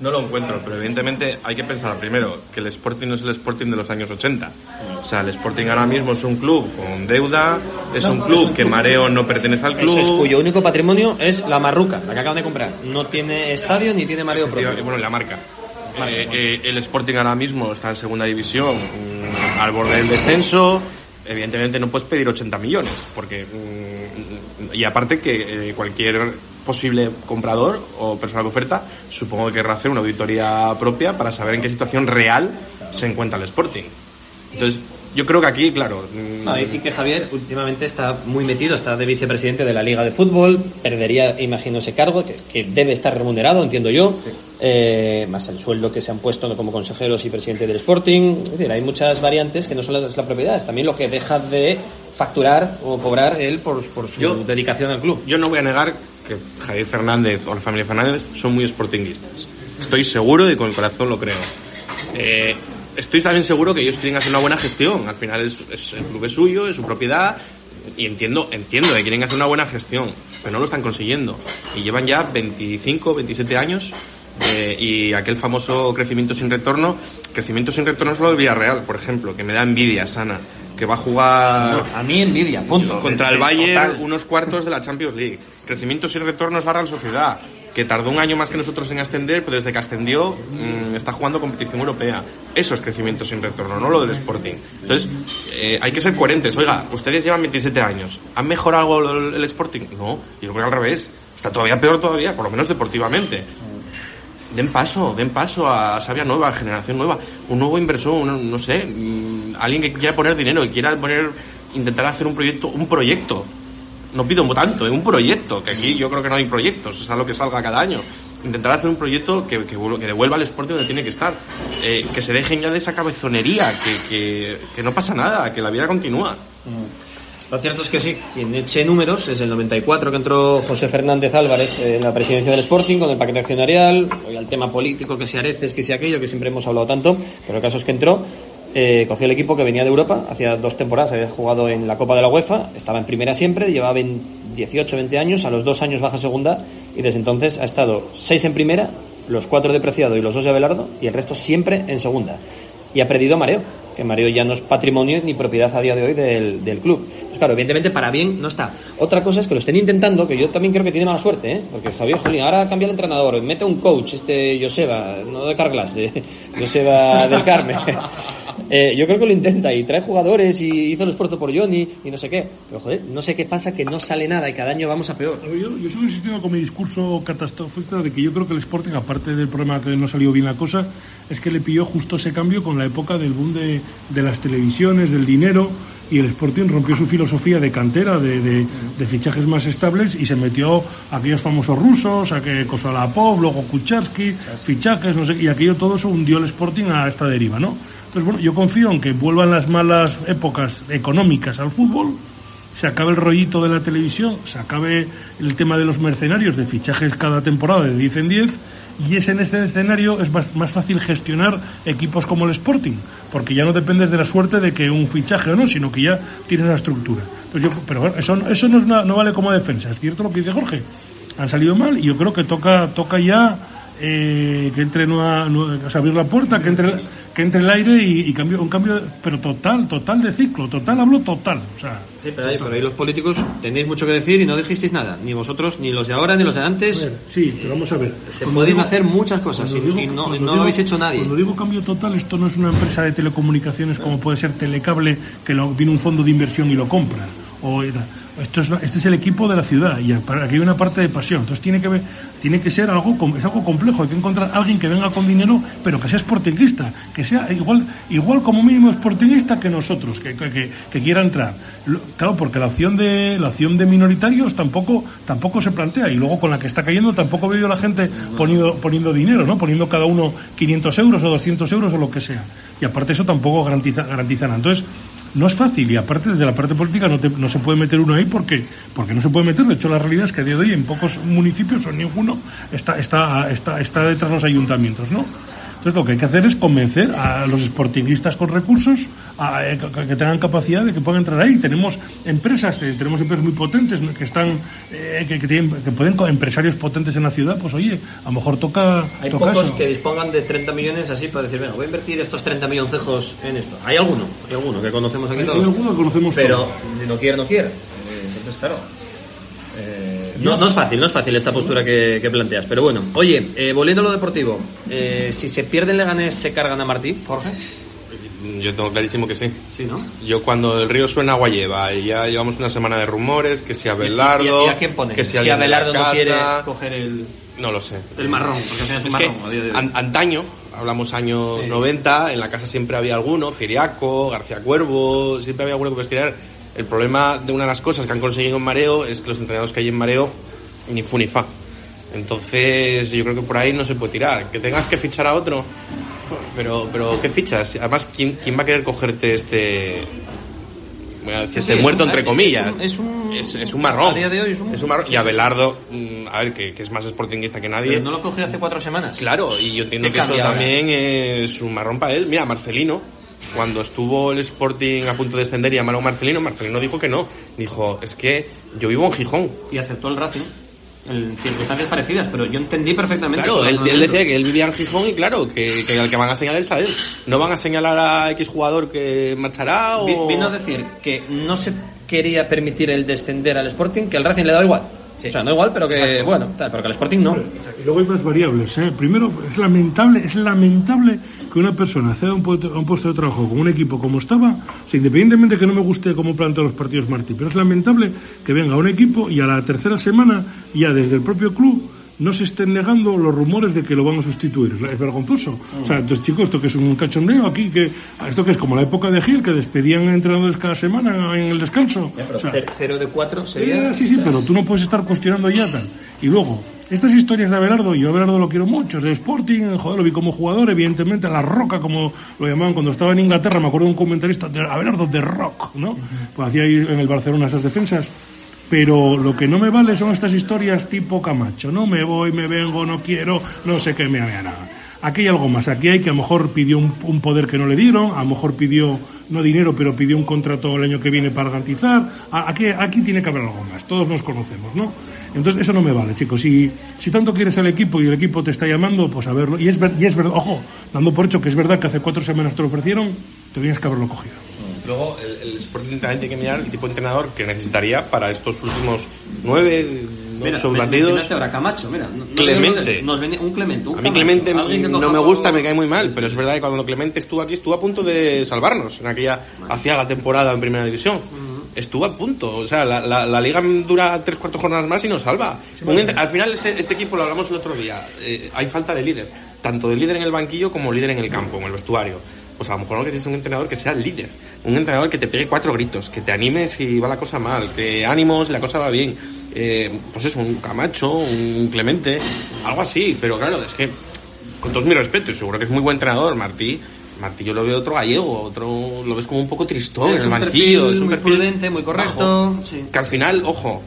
No lo encuentro, pero evidentemente hay que pensar primero que el Sporting no es el Sporting de los años 80. O sea, el Sporting ahora mismo es un club con deuda, es un club que Mareo no pertenece al club. Eso es cuyo único patrimonio es la Marruca, la que acaban de comprar. No tiene estadio ni tiene Mareo propio. Bueno, la marca. Eh, eh, el Sporting ahora mismo está en segunda división, mm, al borde del descenso. Evidentemente no puedes pedir 80 millones, porque. mm, y aparte que eh, cualquier posible comprador o persona que oferta, supongo que querrá hacer una auditoría propia para saber en qué situación real se encuentra el Sporting. Entonces, yo creo que aquí, claro. mm, No, y que Javier últimamente está muy metido, está de vicepresidente de la Liga de Fútbol, perdería, imagino, ese cargo, que, que debe estar remunerado, entiendo yo, eh, más el sueldo que se han puesto como consejeros y presidente del Sporting. Es decir, hay muchas variantes que no solo es la propiedad, es también lo que deja de facturar o cobrar él por, por su Yo- dedicación al club. Yo no voy a negar que Javier Fernández o la familia Fernández son muy sportinguistas. Estoy seguro y con el corazón lo creo. Eh, estoy también seguro que ellos quieren hacer una buena gestión. Al final es, es- el club es suyo, es su propiedad. Y entiendo, entiendo que quieren hacer una buena gestión, pero no lo están consiguiendo. Y llevan ya 25, 27 años eh, y aquel famoso crecimiento sin retorno, crecimiento sin retorno solo del Villarreal, por ejemplo, que me da envidia sana, que va a jugar No, a mí envidia, punto. contra el Eh, Bayern total. unos cuartos de la Champions League. Crecimiento sin retornos va a Real Sociedad, que tardó un año más que nosotros en ascender, pero desde que ascendió mm, está jugando competición europea. Eso es crecimiento sin retorno, no lo del Sporting. Entonces, eh, hay que ser coherentes. Oiga, ustedes llevan 27 años. ¿Han mejorado el, el Sporting? No, yo creo que al revés. Está todavía peor todavía, por lo menos deportivamente. Den paso, den paso a Sabia nueva, generación nueva, un nuevo inversor, un- no sé, mm, alguien que quiera poner dinero, que quiera poner, intentar hacer un proyecto, un proyecto. No pido tanto, es un proyecto, que aquí yo creo que no hay proyectos, es algo que salga cada año. Intentar hacer un proyecto que, que, que devuelva al Sporting donde tiene que estar. Eh, que se dejen ya de esa cabezonería, que, que, que no pasa nada, que la vida continúa. Lo cierto es que sí, quien eche números es el 94 que entró José Fernández Álvarez en la presidencia del Sporting con el paquete accionarial, hoy al tema político, que si Areces, que si aquello, que siempre hemos hablado tanto, pero el caso es que entró, eh, cogió el equipo que venía de Europa, hacía dos temporadas, había jugado en la Copa de la UEFA, estaba en primera siempre, llevaba 20 18, 20 años, a los dos años baja segunda y desde entonces ha estado seis en primera, los cuatro de Preciado y los dos de Abelardo y el resto siempre en segunda. Y ha perdido Mareo, que Mareo ya no es patrimonio ni propiedad a día de hoy del, del club. Pues claro, evidentemente para bien no está. Otra cosa es que lo estén intentando, que yo también creo que tiene mala suerte, ¿eh? porque Javier Jolín ahora cambia el entrenador, mete un coach, este Joseba, no de Carglass, de Joseba del Carmen. Eh, yo creo que lo intenta y trae jugadores y hizo el esfuerzo por Johnny y no sé qué. Pero joder, no sé qué pasa que no sale nada y cada año vamos a peor. Yo, yo sigo insistiendo con mi discurso catastrófico de que yo creo que el Sporting, aparte del problema que no salió bien la cosa, es que le pilló justo ese cambio con la época del boom de, de las televisiones, del dinero, y el Sporting rompió su filosofía de cantera, de, de- de fichajes más estables, y se metió a aquellos famosos rusos, a que Kosolapov, luego Kucharski, fichajes, no sé, y aquello todo eso hundió el Sporting a esta deriva, ¿no? Entonces, bueno, yo confío en que vuelvan las malas épocas económicas al fútbol, se acabe el rollito de la televisión, se acabe el tema de los mercenarios, de fichajes cada temporada de 10 en 10, y es en este escenario es más, más fácil gestionar equipos como el Sporting, porque ya no dependes de la suerte de que un fichaje o no, sino que ya tienes la estructura. Pues yo, pero eso, eso no, es una- no vale como defensa, es cierto lo que dice Jorge, han salido mal y yo creo que toca, toca ya eh, que entre nueva, nueva- o sea, abrir la puerta, que entre, que entre el aire y, y cambio, un cambio, pero total, total de ciclo, total, hablo total, o sea... Sí, pero ahí, pero ahí los políticos tenéis mucho que decir y no dijisteis nada. Ni vosotros, ni los de ahora, ni los de antes. Sí, pero vamos a ver. Se pueden hacer muchas cosas y, cuando digo- y no, no lo habéis hecho nadie. Cuando digo cambio total, esto no es una empresa de telecomunicaciones como puede ser Telecable, que lo, viene un fondo de inversión y lo compra. O esto es, este es el equipo de la ciudad y aquí hay una parte de pasión. Entonces tiene que ver, tiene que ser algo es algo complejo. Hay que encontrar a alguien que venga con dinero, pero que sea sportinguista, que sea igual igual como mínimo sportinguista que nosotros, que, que, quiera entrar. Claro, porque la opción de la opción de minoritarios tampoco tampoco se plantea y luego con la que está cayendo tampoco veo la gente poniendo poniendo dinero, ¿no? Poniendo cada uno 500 euros o 200 euros o lo que sea. Y aparte eso tampoco garantiza garantiza nada. Entonces no es fácil y aparte desde la parte política no, se puede meter uno ahí porque, porque no se puede meter. De hecho, la realidad es que a día de hoy en pocos municipios o ninguno está, está, está, está detrás de los ayuntamientos, ¿no? Entonces lo que hay que hacer es convencer a los sportingistas con recursos a, eh, que tengan capacidad de que puedan entrar ahí. Tenemos empresas, eh, tenemos empresas muy potentes que están, eh, que, tienen, que pueden empresarios potentes en la ciudad. Pues oye, a lo mejor toca. Hay pocos que dispongan de 30 millones así para decir, bueno, voy a invertir estos 30 milloncejos en esto. Hay alguno, hay alguno que conocemos aquí todos. Hay alguno que conocemos Pero si no quiere, no quiere. Entonces, claro. No, no, es fácil, no es fácil esta postura que, planteas. Pero bueno, oye, eh, volviendo a lo deportivo, eh, si se pierde el Leganés, ¿se cargan a Martí, Jorge? Yo tengo clarísimo que sí. Sí, ¿no? Yo cuando el río suena agua lleva y ya llevamos una semana de rumores, que si Abelardo... ¿Y, a quién pone? Que si, Abelardo no quiere coger el... No lo sé. El marrón, porque es, un marrón. antaño, hablamos años 90, en la casa siempre había alguno, Ciriaco, García Cuervo, siempre había alguno que estirar el problema de una de las cosas que han conseguido en Mareo es que los entrenadores que hay en Mareo ni fu ni fa. Entonces yo creo que por ahí no se puede tirar. Que tengas que fichar a otro, pero, pero ¿qué fichas? Además, ¿quién, quién va a querer cogerte este... este muerto entre comillas. Es un, es un, marrón. A día de hoy es un, marrón. Y Abelardo, mm, a ver, que, que, es más sportinguista que nadie. Pero no lo cogió hace cuatro semanas. Claro, y yo entiendo que eso también es un marrón para él. Mira, Marcelino, cuando estuvo el Sporting a punto de descender y llamaron a Marcelino, Marcelino dijo que no. Dijo, es que yo vivo en Gijón. Y aceptó el Racing en circunstancias parecidas, pero yo entendí perfectamente. Claro, él, decía que él vivía en Gijón y claro, que, que el que van a señalar es a él. No van a señalar a X jugador que marchará o... Vino a decir que no se quería permitir el descender al Sporting, que el Racing le da igual. O sea, no igual, pero que, bueno, tal, pero que al Sporting no. Y luego hay más variables. ¿eh? Primero, es lamentable, es lamentable que una persona acceda a un, puesto de trabajo con un equipo como estaba, independientemente que no me guste cómo plantea los partidos Martí, pero es lamentable que venga un equipo y a la tercera semana, ya desde el propio club, no se estén negando los rumores de que lo van a sustituir. Es vergonzoso. O sea, entonces, chicos, esto que es un cachondeo aquí, que esto que es como la época de Gil, que despedían entrenadores cada semana en el descanso. cero de cuatro sería... Eh, sí, sí, pero tú no puedes estar cuestionando ya tal. Y luego, estas historias de Abelardo, yo a Abelardo lo quiero mucho, es de Sporting, joder, lo vi como jugador, evidentemente, la roca, como lo llamaban cuando estaba en Inglaterra, me acuerdo de un comentarista, de Abelardo de rock, ¿no? Pues hacía ahí en el Barcelona esas defensas pero lo que no me vale son estas historias tipo Camacho, no me voy, me vengo, no quiero, no sé qué me haga nada. Aquí hay algo más, aquí hay que a lo mejor pidió un, poder que no le dieron, a lo mejor pidió, no dinero, pero pidió un contrato el año que viene para garantizar, aquí, tiene que haber algo más, todos nos conocemos, ¿no? Entonces eso no me vale, chicos, si, si tanto quieres al equipo y el equipo te está llamando, pues a verlo, y es, y es verdad, ojo, dando por hecho que es verdad que hace cuatro semanas te lo ofrecieron, tenías que haberlo cogido. Luego, el, el Sporting también tiene que mirar el tipo de entrenador que necesitaría para estos últimos nueve, mira, ocho partidos. ahora Camacho, mira. Clemente. Nos venía un Clemente. Un a mí Clemente no me gusta, me cae muy mal, pero es verdad que cuando Clemente estuvo aquí estuvo a punto de salvarnos en aquella hacía la temporada en Primera División. Estuvo a punto, o sea, la, la, liga dura tres cuartos jornadas más y nos salva. al final este, este, equipo, lo hablamos el otro día, eh, hay falta de líder, tanto de líder en el banquillo como líder en el campo, en el vestuario pues a lo mejor lo que tienes es un entrenador que sea el líder, un entrenador que te pegue cuatro gritos, que te anime si va la cosa mal, que ánimos si la cosa va bien, eh, pues eso, un Camacho, un Clemente, algo así, pero claro, es que con todos mis respetos, seguro que es muy buen entrenador, Martí, Martí yo lo veo otro gallego, otro lo ves como un poco tristón en el banquillo, es un muy prudente, muy correcto, que al final, ojo,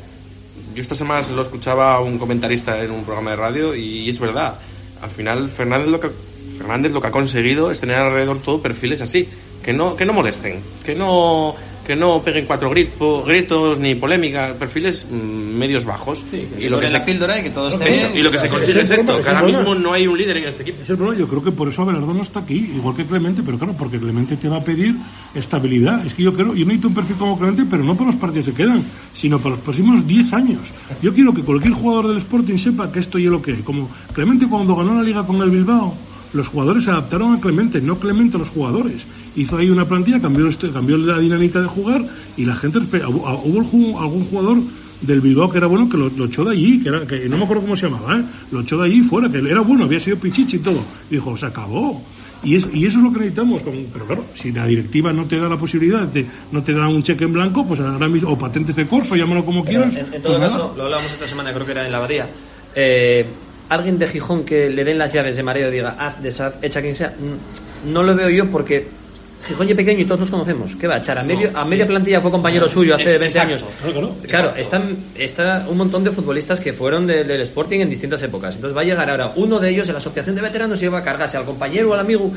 yo esta semana lo escuchaba un comentarista en un programa de radio y es verdad, al final Fernández lo que Fernández lo que ha conseguido es tener alrededor todo perfiles así, que no, que no molesten, que no que no peguen cuatro gritos ni polémica, perfiles mm, medios bajos. y lo que se píldora y que todo esté bien. Y lo que se consigue es, esto, que ahora mismo no hay un líder en este equipo. Es el problema, yo creo que por eso Abelardo no está aquí, igual que Clemente, pero claro, porque Clemente te va a pedir estabilidad. Es que yo creo, yo necesito un perfil como Clemente, pero no para los partidos que quedan, sino para los próximos 10 años. Yo quiero que cualquier jugador del Sporting sepa que esto ya lo que. Como Clemente cuando ganó la liga con el Bilbao, los jugadores se adaptaron a Clemente, no Clemente a los jugadores. hizo ahí una plantilla, cambió, este, cambió la dinámica de jugar y la gente... Hubo algún jugador del Bilbao que era bueno que lo, echó de allí, que, era, que no me acuerdo cómo se llamaba, ¿eh? lo echó de allí fuera, que era bueno, había sido pichichi y todo. Y dijo, se acabó. Y, es, y eso es lo que necesitamos. pero claro, si la directiva no te da la posibilidad, de, no te da un cheque en blanco, pues ahora mismo, o patentes de corso, llámalo como quieras. En, todo pues caso, lo hablamos esta semana, creo que era en la abadía. Eh, alguien de Gijón que le den las llaves de mareo y diga, haz, deshaz, echa quien sea, no lo veo yo porque Gijón y pequeño y todos nos conocemos. ¿Qué va a echar? A, medio, a media plantilla fue compañero suyo hace 20 años. Claro, están, está un montón de futbolistas que fueron del Sporting en distintas épocas. Entonces va a llegar ahora uno de ellos en la asociación de veteranos y va a cargarse al compañero o al amigo.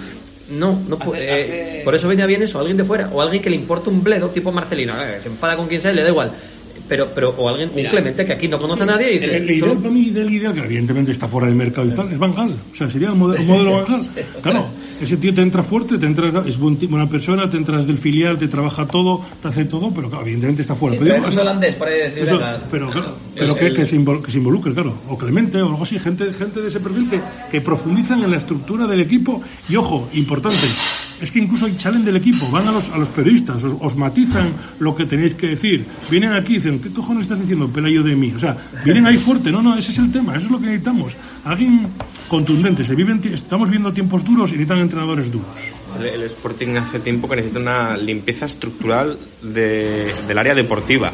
No, no puede. Por eso venía bien eso, alguien de fuera o alguien que le importa un bledo, tipo Marcelino, eh, se enfada con quien sea y le da igual pero, pero o alguien, un Clemente que aquí no conoce a nadie y dice... El, ideal para mí, del ideal, que evidentemente está fuera del mercado y tal, es Van Gaal. O sea, sería el modelo, modelo Van Gaal. Claro, ese tío te entra fuerte, te entra, es buena persona, te entras del filial, te trabaja todo, te hace todo, pero claro, evidentemente está fuera. pero, es holandés, por ahí decir, Pero, claro, pero que, que, se involucre, claro. O Clemente o algo así, gente, gente de ese perfil que, que profundizan en la estructura del equipo. Y ojo, importante, es que incluso salen del equipo, van a los, a los periodistas, os, matizan lo que tenéis que decir. Vienen aquí y dicen, ¿qué cojones estás diciendo, Pelayo de mí? O sea, vienen ahí fuerte. No, no, ese es el tema, eso es lo que necesitamos. Alguien contundente. Se viven, estamos viendo tiempos duros y necesitan entrenadores duros. El, Sporting hace tiempo que necesita una limpieza estructural de, del área deportiva,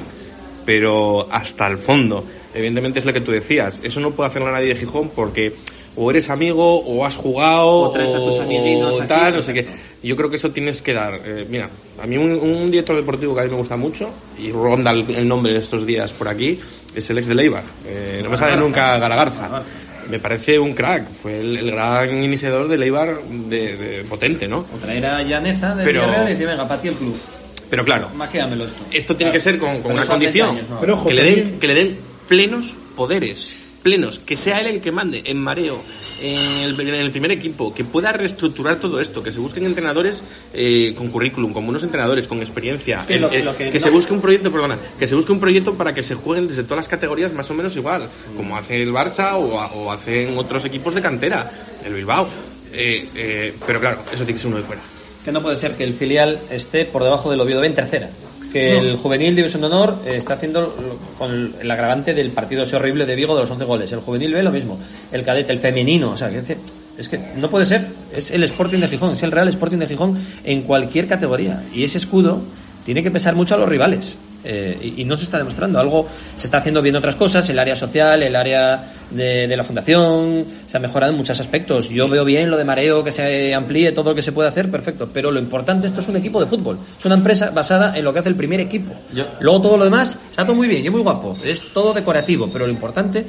pero hasta el fondo. Evidentemente es lo que tú decías. Eso no puede hacerlo nadie de Gijón porque o eres amigo o has jugado o traes a tus amiguitos o tal, no sé qué. Yo creo que eso tienes que dar. Eh, mira, a mí un, director deportivo que a mí me gusta mucho y ronda el, nombre de estos días por aquí es el ex de Leibar. Eh, no me sale nunca Garagarza. Me parece un crack, fue el, gran iniciador de Leibar de, potente, ¿no? O traer a Llaneza de Pero... y decir, venga, para ti el club. Pero claro, esto. Esto tiene que ser con, una condición, que, le den, que le den plenos poderes plenos, que sea él el que mande en mareo, en el, primer equipo, que pueda reestructurar todo esto, que se busquen entrenadores eh, con currículum, con buenos entrenadores, con experiencia, que, se busque un proyecto, perdona, que se busque un proyecto para que se jueguen desde todas las categorías más o menos igual, como hace el Barça o, hacen otros equipos de cantera, el Bilbao. Eh, eh, pero claro, eso tiene que ser uno de fuera. Que no puede ser que el filial esté por debajo del Oviedo B en tercera que el juvenil División de Honor eh, está haciendo con el agravante del partido ese horrible de Vigo de los 11 goles. El juvenil B lo mismo. El cadete, el femenino. O sea, es que no puede ser. Es el Sporting de Gijón, es el Real Sporting de Gijón en cualquier categoría. Y ese escudo tiene que pesar mucho a los rivales. Eh, y, no se está demostrando. Algo se está haciendo bien otras cosas, el área social, el área de, la fundación, se ha mejorado en muchos aspectos. Yo veo bien lo de mareo, que se amplíe todo lo que se puede hacer, perfecto. Pero lo importante, esto es un equipo de fútbol. Es una empresa basada en lo que hace el primer equipo. Luego todo lo demás está todo muy bien y muy guapo. Es todo decorativo, pero lo importante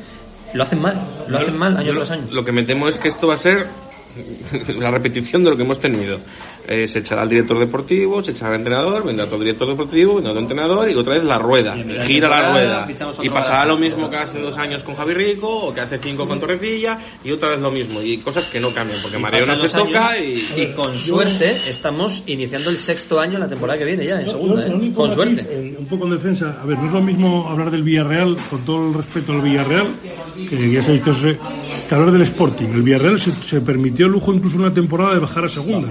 lo hacen mal. Lo hacen mal año tras año. Lo que me temo es que esto va a ser la repetición de lo que hemos tenido. Eh, se echará al director deportivo, se echará al entrenador, vendrá otro director deportivo, vendrá otro entrenador y otra vez la rueda, gira la rueda. Y pasará lo mismo que hace dos años con Javi Rico o que hace cinco con Torrecilla y otra vez lo mismo. Y cosas que no cambian, porque Mareo no se toca y... con suerte estamos iniciando el sexto año la temporada que viene ya, en segunda, ¿eh? con suerte. un poco en defensa, a ver, no es lo mismo hablar del Villarreal, con todo el respeto al Villarreal, que ya sabéis que, que hablar del Sporting. El Villarreal se, se permitió el lujo incluso una temporada de bajar a segunda.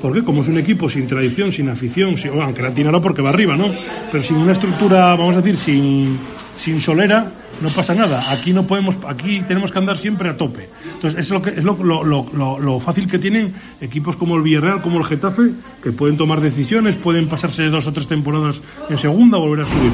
Porque como es un equipo sin tradición, sin afición, aunque la tiene ahora porque va arriba, ¿no? Pero sin una estructura, vamos a decir, sin, sin solera, no pasa nada. Aquí no podemos, aquí tenemos que andar siempre a tope. Entonces, es lo que es lo, lo, lo, lo, fácil que tienen equipos como el Villarreal, como el Getafe, que pueden tomar decisiones, pueden pasarse dos o tres temporadas en segunda, volver a subir.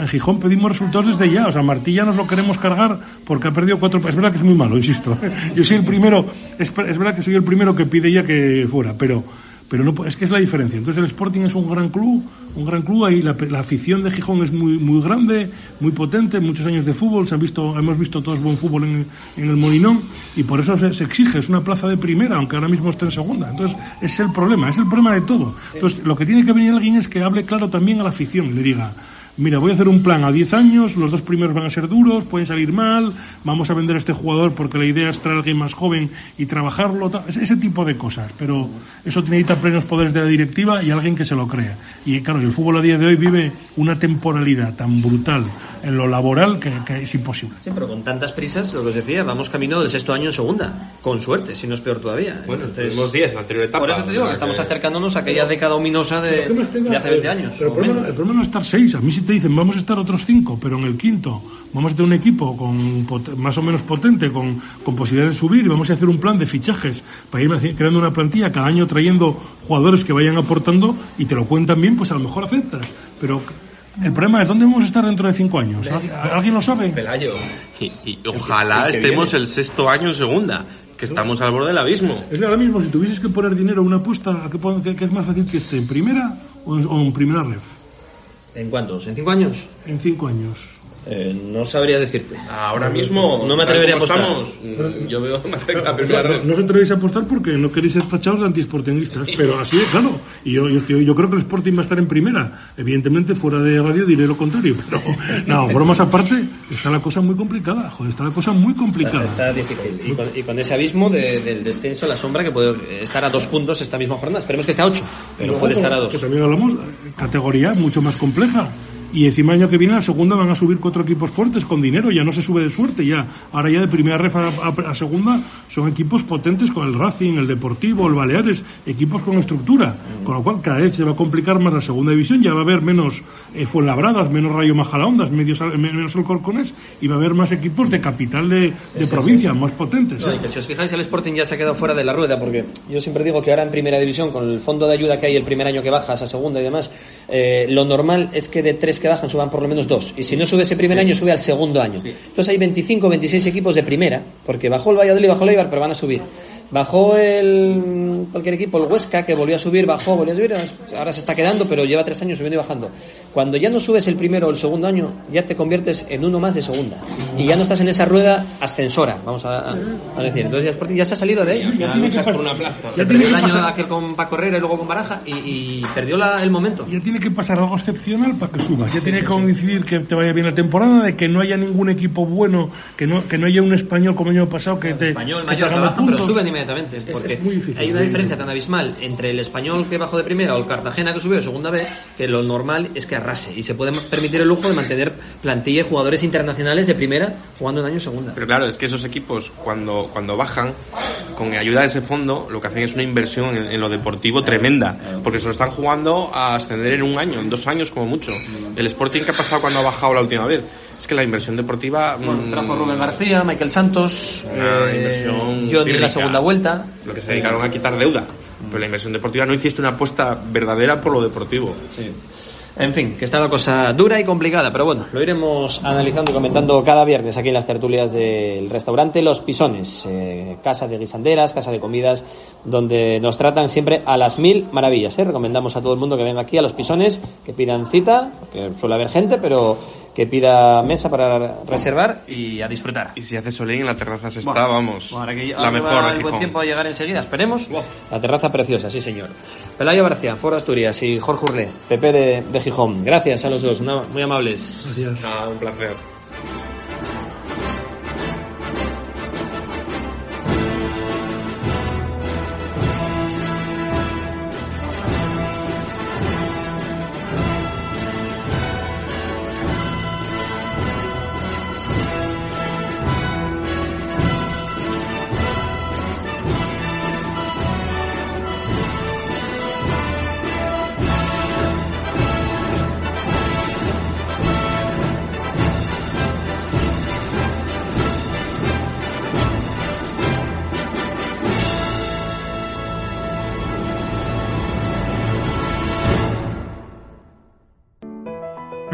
en Gijón pedimos resultados desde ya, o sea, Martilla nos lo queremos cargar porque ha perdido cuatro. Es verdad que es muy malo, insisto. Yo soy el primero, es, es verdad que soy el primero que pide ya que fuera, pero pero no, es que es la diferencia. Entonces el Sporting es un gran club, un gran club, ahí la, afición de Gijón es muy, muy grande, muy potente, muchos años de fútbol, se han visto, hemos visto todos buen fútbol en, el Molinón y por eso se, exige, es una plaza de primera, aunque ahora mismo esté en segunda. Entonces es el problema, es el problema de todo. Entonces lo que tiene que venir alguien es que hable claro también a la afición le diga, mira, voy a hacer un plan a 10 años, los dos primeros van a ser duros, pueden salir mal, vamos a vender a este jugador porque la idea es traer a alguien más joven y trabajarlo, ese tipo de cosas. Pero eso necesita plenos poderes de la directiva y alguien que se lo crea. Y claro, el fútbol a día de hoy vive una temporalidad tan brutal en lo laboral que, es imposible. Sí, pero con tantas prisas, lo que os decía, vamos camino del sexto año en segunda, con suerte, si no es peor todavía. Bueno, tenemos 10 en la anterior etapa. Por eso te digo que estamos acercándonos a aquella década ominosa de, de hace 20 años. Pero el problema, el problema, no es estar seis. A mí si te dicen vamos a estar otros cinco, pero en el quinto vamos a tener un equipo con más o menos potente, con, con posibilidades de subir y vamos a hacer un plan de fichajes para ir creando una plantilla cada año trayendo jugadores que vayan aportando y te lo cuentan bien, pues a lo mejor aceptas. Pero el problema es dónde vamos a estar dentro de cinco años. ¿Alguien lo sabe? Pelayo. Y, ojalá estemos el sexto año en segunda, que estamos al borde del abismo. Es ahora mismo, si tuvieses que poner dinero a una apuesta, ¿qué, qué es más fácil que esté en primera o en primera ref? ¿En cuántos? ¿En cinco años? En cinco años. Eh, no sabría decirte. Ahora mismo no me atrevería a apostar. Mm, yo veo la primera red. No os atrevéis a apostar porque no queréis ser tachados de antisportingistas, pero así es, claro. Y yo, yo, yo, creo que el Sporting va a estar en primera. Evidentemente, fuera de radio diré lo contrario, pero no, bromas aparte, está la cosa muy complicada. Joder, está la cosa muy complicada. Está difícil. Y con, ese abismo del descenso, la sombra que puede estar a dos puntos esta misma jornada. Esperemos que esté a ocho, pero puede estar a dos. Que también hablamos, categoría mucho más compleja. Y encima el año que viene, la segunda, van a subir cuatro equipos fuertes con dinero. Ya no se sube de suerte, ya. Ahora ya de primera ref a, segunda son equipos potentes con el Racing, el Deportivo, el Baleares, equipos con estructura. Con lo cual cada vez se va a complicar más la segunda división. Ya va a haber menos eh, Fuenlabradas, menos Rayo Majalaondas, menos, menos Alcorcones y va a haber más equipos de capital de, provincia, más potentes. ¿eh? si os fijáis, el Sporting ya se ha quedado fuera de la rueda porque yo siempre digo que ahora en primera división, con el fondo de ayuda que hay el primer año que bajas a segunda y demás, eh, lo normal es que de tres que bajan suban por lo menos dos. Y si no sube ese primer año, sube al segundo año. Entonces hay 25 o 26 equipos de primera, porque bajó el Valladolid, bajó el Eibar, pero van a subir. Bajó el cualquier equipo, el Huesca, que volvió a subir, bajó, volvió a subir, ahora se está quedando, pero lleva tres años subiendo y bajando. Cuando ya no subes el primero o el segundo año, ya te conviertes en uno más de segunda. Y ya no estás en esa rueda ascensora, vamos a, decir. Entonces ya Sporting ya se ha salido de ella. Ya, tiene que por una plaza. Ya perdió el año aquel con Paco Herrera y luego con Baraja y, perdió la, el momento. Ya tiene que pasar algo excepcional para que subas. Ya tiene que coincidir que te vaya bien la temporada, de que no haya ningún equipo bueno, que no, que no haya un español como el año pasado que te. Español mayor, pero suben inmediatamente. Porque hay una diferencia tan abismal entre el español que bajó de primera o el Cartagena que subió de segunda vez, que lo normal es que arrase y se puede permitir el lujo de mantener plantilla y jugadores internacionales de primera jugando en año segunda. Pero claro, es que esos equipos cuando, cuando bajan, con ayuda de ese fondo, lo que hacen es una inversión en, lo deportivo tremenda, porque se lo están jugando a ascender en un año, en dos años como mucho. El Sporting, ¿qué ha pasado cuando ha bajado la última vez? Es que la inversión deportiva. Bueno, mm, trajo Rubén García, Michael Santos, una inversión. Yo en la segunda vuelta. Lo que se dedicaron a quitar deuda. Pero la inversión deportiva no hiciste una apuesta verdadera por lo deportivo. Sí. En fin, que está la cosa dura y complicada, pero bueno, lo iremos analizando y comentando cada viernes aquí en las tertulias del restaurante Los Pisones, eh, casa de guisanderas, casa de comidas, donde nos tratan siempre a las mil maravillas. ¿eh? Recomendamos a todo el mundo que venga aquí a Los Pisones, que pidan cita, porque suele haber gente, pero que pida mesa para reservar y a disfrutar. Y si hace solín en la terraza se está, vamos, la mejor va el buen tiempo de llegar enseguida, esperemos. La terraza preciosa, sí señor. Pelayo Barcia, Foro Asturias y Jorge Urlé, PP de, de Gijón. Gracias a los dos, muy amables. Ah, un placer.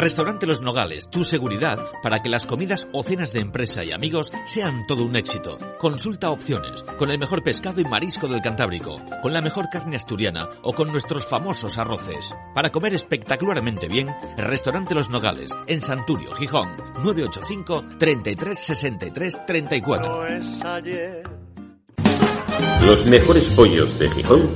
Restaurante Los Nogales, tu seguridad para que las comidas o cenas de empresa y amigos sean todo un éxito. Consulta opciones, con el mejor pescado y marisco del Cantábrico, con la mejor carne asturiana o con nuestros famosos arroces. Para comer espectacularmente bien, Restaurante Los Nogales, en Santurio, Gijón, 985 33 63 34. Los mejores pollos de Gijón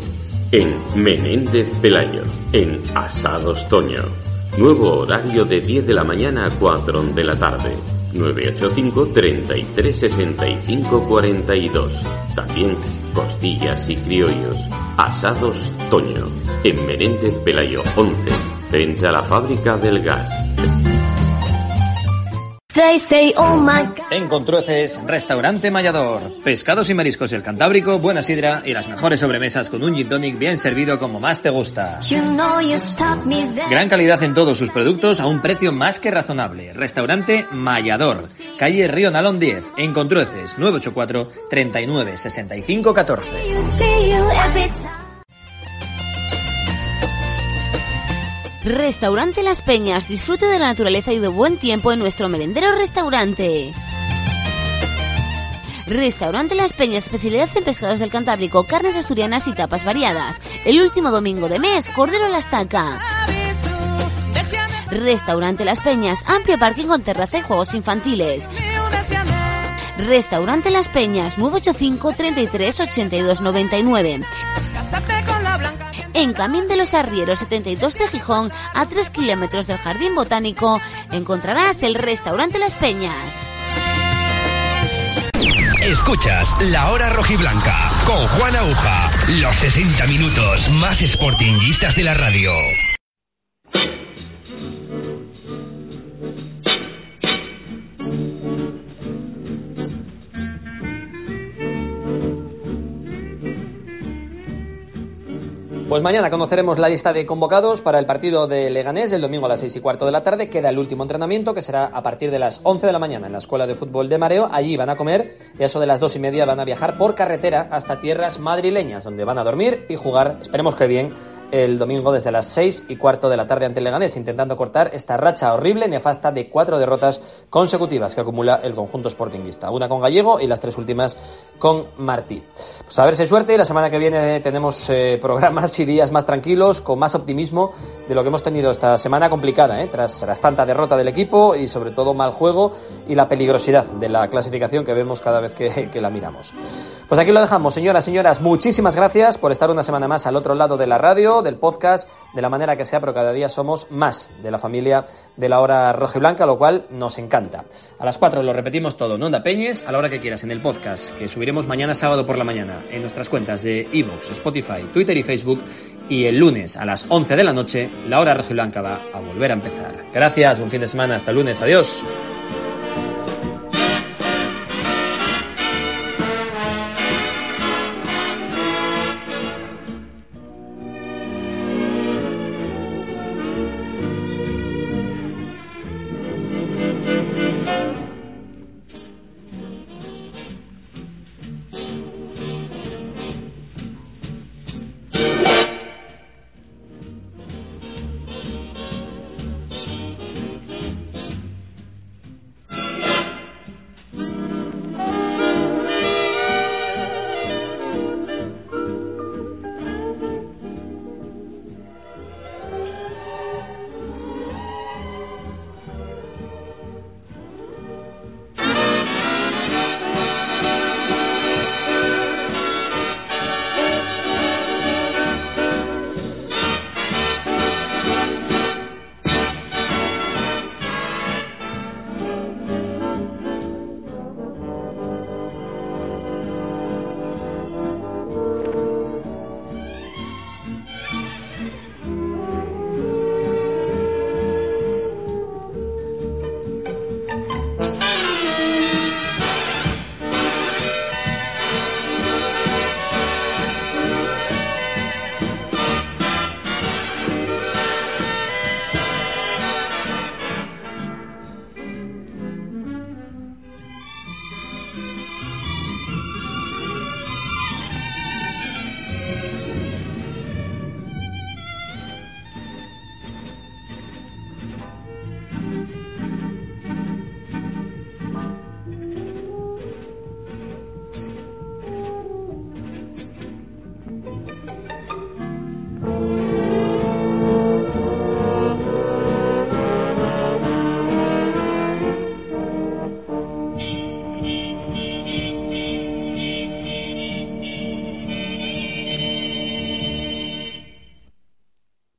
en Menéndez Pelayo, en Asados Toño. Nuevo horario de 10 de la mañana a 4 de la tarde. 985 33 65 42. También costillas y criollos. Asados Toño. En Menéndez Pelayo 11. Frente a la fábrica del gas. Oh en Contrueces, Restaurante Mayador. Pescados y mariscos del Cantábrico, buena sidra y las mejores sobremesas con un gin tonic bien servido como más te gusta. Gran calidad en todos sus productos a un precio más que razonable. Restaurante Mayador, calle Río Nalón 10, en Contrueces, 984 39 65 14. Restaurante Las Peñas. Disfrute de la naturaleza y de buen tiempo en nuestro merendero restaurante. Restaurante Las Peñas, especialidad en pescados del Cantábrico, carnes asturianas y tapas variadas. El último domingo de mes, cordero a la estaca. Restaurante Las Peñas, amplio parking con terraza y juegos infantiles. Restaurante Las Peñas, 985 33 82 99 en Camín de los Arrieros 72 de Gijón, a 3 kilómetros del Jardín Botánico, encontrarás el restaurante Las Peñas. Escuchas La Hora Rojiblanca con Juan Aguja. Los 60 minutos más sportinguistas de la radio. Pues mañana conoceremos la lista de convocados para el partido de Leganés el domingo a las 6 y cuarto de la tarde. Queda el último entrenamiento que será a partir de las 11 de la mañana en la Escuela de Fútbol de Mareo. Allí van a comer y a eso de las 2 y media van a viajar por carretera hasta tierras madrileñas donde van a dormir y jugar, esperemos que bien, el domingo desde las 6 y cuarto de la tarde ante el Leganés, intentando cortar esta racha horrible, nefasta de cuatro derrotas consecutivas que acumula el conjunto sportinguista. Una con Gallego y las tres últimas con Martí. Pues a ver si suerte y la semana que viene tenemos eh, programas y días más tranquilos, con más optimismo de lo que hemos tenido esta semana complicada, ¿eh? tras, tanta derrota del equipo y sobre todo mal juego y la peligrosidad de la clasificación que vemos cada vez que, la miramos. Pues aquí lo dejamos, señoras, señoras, muchísimas gracias por estar una semana más al otro lado de la radio del podcast, de la manera que sea, pero cada día somos más de la familia de la hora roja y blanca, lo cual nos encanta. A las 4 lo repetimos todo, no Onda Peñes, a la hora que quieras en el podcast, que subiremos mañana sábado por la mañana en nuestras cuentas de Evox, Spotify, Twitter y Facebook, y el lunes a las 11 de la noche, la hora roja y blanca va a volver a empezar. Gracias, buen fin de semana, hasta el lunes, adiós.